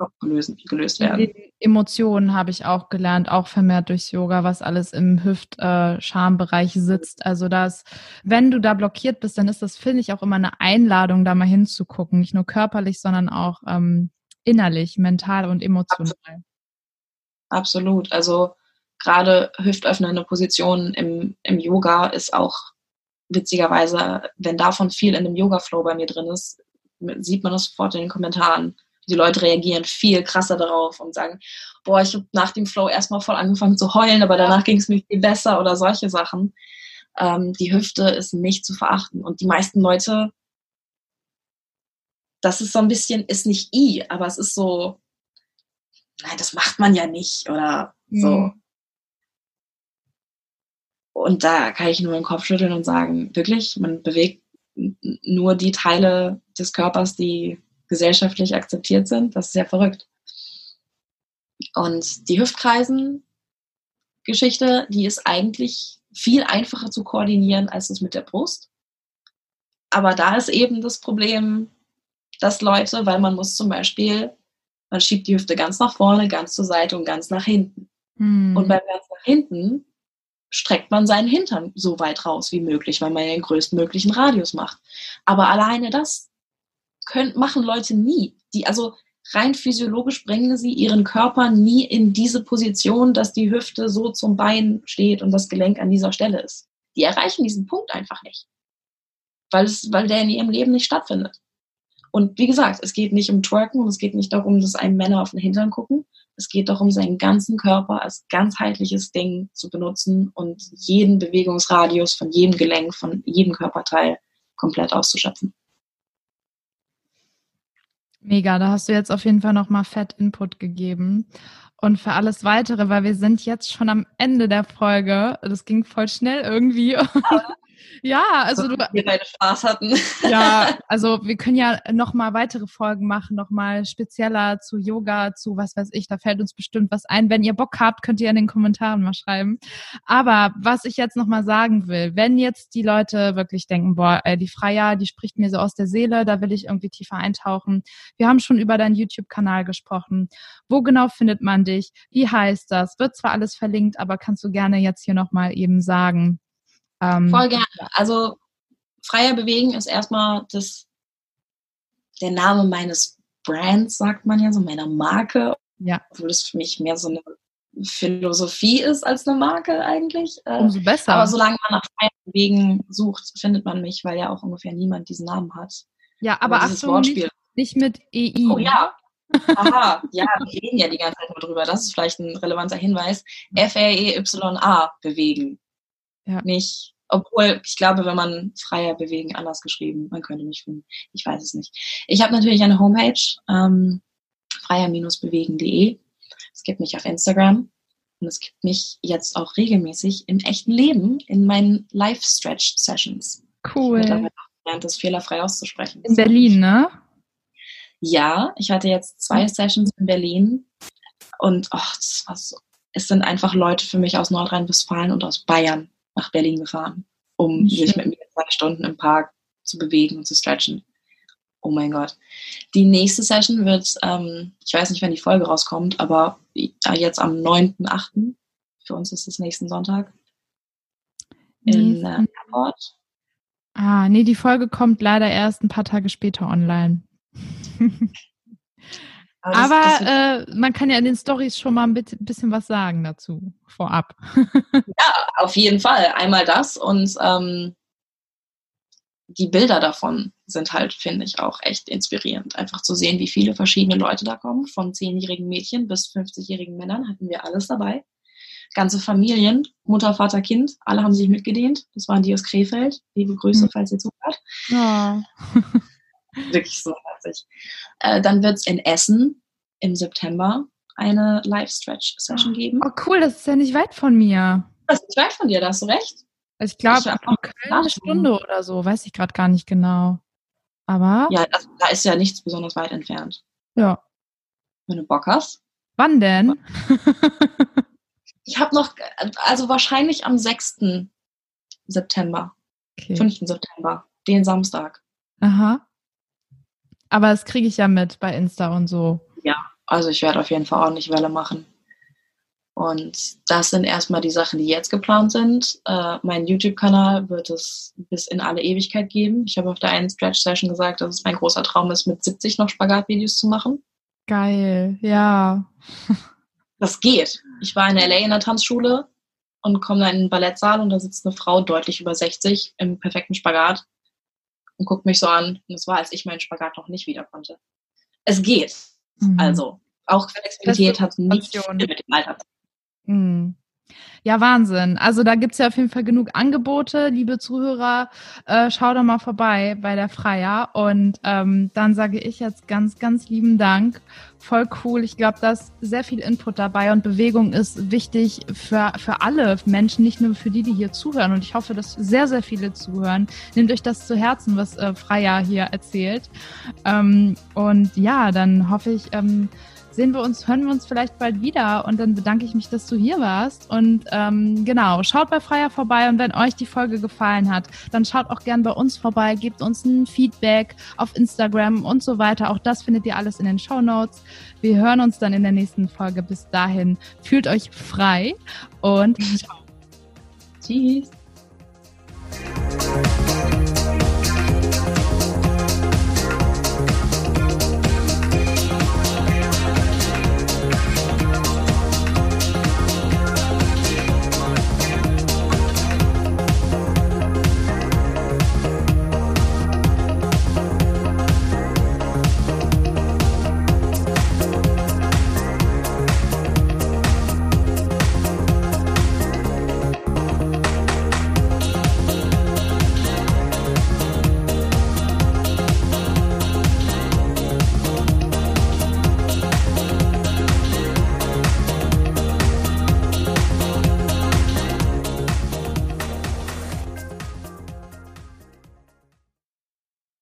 Speaker 2: Frage gelöst, gelöst werden.
Speaker 1: Emotionen habe ich auch gelernt, auch vermehrt durchs Yoga, was alles im Hüft-Schambereich äh, sitzt. Also das, wenn du da blockiert bist, dann ist das, finde ich, auch immer eine Einladung, da mal hinzugucken. Nicht nur körperlich, sondern auch ähm, innerlich, mental und emotional.
Speaker 2: Absolut. Absolut. Also gerade hüftöffnende Positionen im, im Yoga ist auch witzigerweise, wenn davon viel in dem Yoga-Flow bei mir drin ist, sieht man das sofort in den Kommentaren die Leute reagieren viel krasser darauf und sagen, boah, ich habe nach dem Flow erstmal voll angefangen zu heulen, aber danach ging es mir viel besser oder solche Sachen. Ähm, die Hüfte ist nicht zu verachten. Und die meisten Leute, das ist so ein bisschen, ist nicht i, aber es ist so, nein, das macht man ja nicht oder so. Mhm. Und da kann ich nur den Kopf schütteln und sagen, wirklich, man bewegt nur die Teile des Körpers, die gesellschaftlich akzeptiert sind. Das ist ja verrückt. Und die Hüftkreisen-Geschichte, die ist eigentlich viel einfacher zu koordinieren als es mit der Brust. Aber da ist eben das Problem, dass Leute, weil man muss zum Beispiel, man schiebt die Hüfte ganz nach vorne, ganz zur Seite und ganz nach hinten. Hm. Und beim ganz nach hinten streckt man seinen Hintern so weit raus wie möglich, weil man ja den größtmöglichen Radius macht. Aber alleine das können, machen Leute nie. Die, also rein physiologisch bringen sie ihren Körper nie in diese Position, dass die Hüfte so zum Bein steht und das Gelenk an dieser Stelle ist. Die erreichen diesen Punkt einfach nicht. Weil, es, weil der in ihrem Leben nicht stattfindet. Und wie gesagt, es geht nicht um Twerken und es geht nicht darum, dass einem Männer auf den Hintern gucken. Es geht darum, seinen ganzen Körper als ganzheitliches Ding zu benutzen und jeden Bewegungsradius von jedem Gelenk, von jedem Körperteil komplett auszuschöpfen.
Speaker 1: Mega, da hast du jetzt auf jeden Fall nochmal fett Input gegeben. Und für alles weitere, weil wir sind jetzt schon am Ende der Folge. Das ging voll schnell irgendwie. also
Speaker 2: du. Wir beide Spaß hatten.
Speaker 1: Ja, also wir können ja nochmal weitere Folgen machen, nochmal spezieller zu Yoga, zu was weiß ich. Da fällt uns bestimmt was ein. Wenn ihr Bock habt, könnt ihr in den Kommentaren mal schreiben. Aber was ich jetzt nochmal sagen will, wenn jetzt die Leute wirklich denken, boah, die Freier, die spricht mir so aus der Seele, da will ich irgendwie tiefer eintauchen. Wir haben schon über deinen YouTube-Kanal gesprochen. Wo genau findet man dich? Wie heißt das? Wird zwar alles verlinkt, aber kannst du gerne jetzt hier nochmal eben sagen,
Speaker 2: ähm, Voll gerne. Also freier bewegen ist erstmal das, der Name meines Brands, sagt man ja, so meiner Marke.
Speaker 1: Ja.
Speaker 2: Obwohl das für mich mehr so eine Philosophie ist als eine Marke eigentlich.
Speaker 1: Äh, Umso besser.
Speaker 2: Aber solange man nach freier bewegen sucht, findet man mich, weil ja auch ungefähr niemand diesen Namen hat.
Speaker 1: Ja, aber, aber Achtung, Wortspiel. Nicht, nicht mit EI.
Speaker 2: Oh ja, Aha, ja, wir reden ja die ganze Zeit nur drüber. Das ist vielleicht ein relevanter Hinweis. F-R-E-Y-A bewegen. Ja. Nicht obwohl, ich glaube, wenn man freier bewegen, anders geschrieben, man könnte mich finden. Ich weiß es nicht. Ich habe natürlich eine Homepage, ähm, freier-bewegen.de. Es gibt mich auf Instagram und es gibt mich jetzt auch regelmäßig im echten Leben in meinen Live-Stretch-Sessions.
Speaker 1: Cool. Ich habe
Speaker 2: gelernt, das fehlerfrei auszusprechen.
Speaker 1: In Berlin, ne?
Speaker 2: Ja, ich hatte jetzt zwei Sessions in Berlin und ach, das war so. Es sind einfach Leute für mich aus Nordrhein-Westfalen und aus Bayern nach Berlin gefahren, um Schön. sich mit mir zwei Stunden im Park zu bewegen und zu stretchen. Oh mein Gott. Die nächste Session wird, ähm, ich weiß nicht, wann die Folge rauskommt, aber jetzt am 9.8. Für uns ist es nächsten Sonntag. In äh, Airport.
Speaker 1: Ah, nee, die Folge kommt leider erst ein paar Tage später online. Aber, das, das äh, man kann ja in den Stories schon mal ein bisschen was sagen dazu, vorab.
Speaker 2: ja, auf jeden Fall. Einmal das und ähm, die Bilder davon sind halt, finde ich, auch echt inspirierend. Einfach zu sehen, wie viele verschiedene Leute da kommen. Von zehnjährigen Mädchen bis 50-jährigen Männern hatten wir alles dabei. Ganze Familien, Mutter, Vater, Kind, alle haben sich mitgedehnt. Das waren die aus Krefeld. Liebe Grüße, mhm. falls ihr zuhört. Ja. Wirklich so herzig. Äh, dann wird es in Essen im September eine Live-Stretch-Session geben.
Speaker 1: Oh, cool, das ist ja nicht weit von mir.
Speaker 2: Das ist nicht weit von dir, da hast du recht.
Speaker 1: Ich glaube, eine Stunde oder so, weiß ich gerade gar nicht genau. Aber.
Speaker 2: Ja, das, da ist ja nichts besonders weit entfernt.
Speaker 1: Ja.
Speaker 2: Wenn du Bock hast.
Speaker 1: Wann denn?
Speaker 2: ich habe noch, also wahrscheinlich am 6. September. Okay. 5. September, den Samstag.
Speaker 1: Aha. Aber das kriege ich ja mit bei Insta und so.
Speaker 2: Ja, also ich werde auf jeden Fall ordentlich Welle machen. Und das sind erstmal die Sachen, die jetzt geplant sind. Äh, mein YouTube-Kanal wird es bis in alle Ewigkeit geben. Ich habe auf der einen Stretch-Session gesagt, dass es mein großer Traum ist, mit 70 noch Spagat-Videos zu machen.
Speaker 1: Geil, ja.
Speaker 2: Das geht. Ich war in LA in der Tanzschule und komme da in den Ballettsaal und da sitzt eine Frau deutlich über 60 im perfekten Spagat und guckt mich so an. Und es war, als ich meinen Spagat noch nicht wieder konnte. Es geht. Mhm. Also, auch Flexibilität hat nichts mit dem Alter.
Speaker 1: Mhm. Ja, Wahnsinn. Also da gibt es ja auf jeden Fall genug Angebote. Liebe Zuhörer, äh, schau doch mal vorbei bei der Freier. Und ähm, dann sage ich jetzt ganz, ganz lieben Dank. Voll cool. Ich glaube, da ist sehr viel Input dabei und Bewegung ist wichtig für, für alle Menschen, nicht nur für die, die hier zuhören. Und ich hoffe, dass sehr, sehr viele zuhören. Nehmt euch das zu Herzen, was äh, Freier hier erzählt. Ähm, und ja, dann hoffe ich, ähm, sehen wir uns, hören wir uns vielleicht bald wieder und dann bedanke ich mich, dass du hier warst. Und ähm, genau, schaut bei Freier vorbei und wenn euch die Folge gefallen hat, dann schaut auch gern bei uns vorbei, gebt uns ein Feedback auf Instagram und so weiter. Auch das findet ihr alles in den Show Notes. Wir hören uns dann in der nächsten Folge. Bis dahin, fühlt euch frei und ciao.
Speaker 2: Tschüss.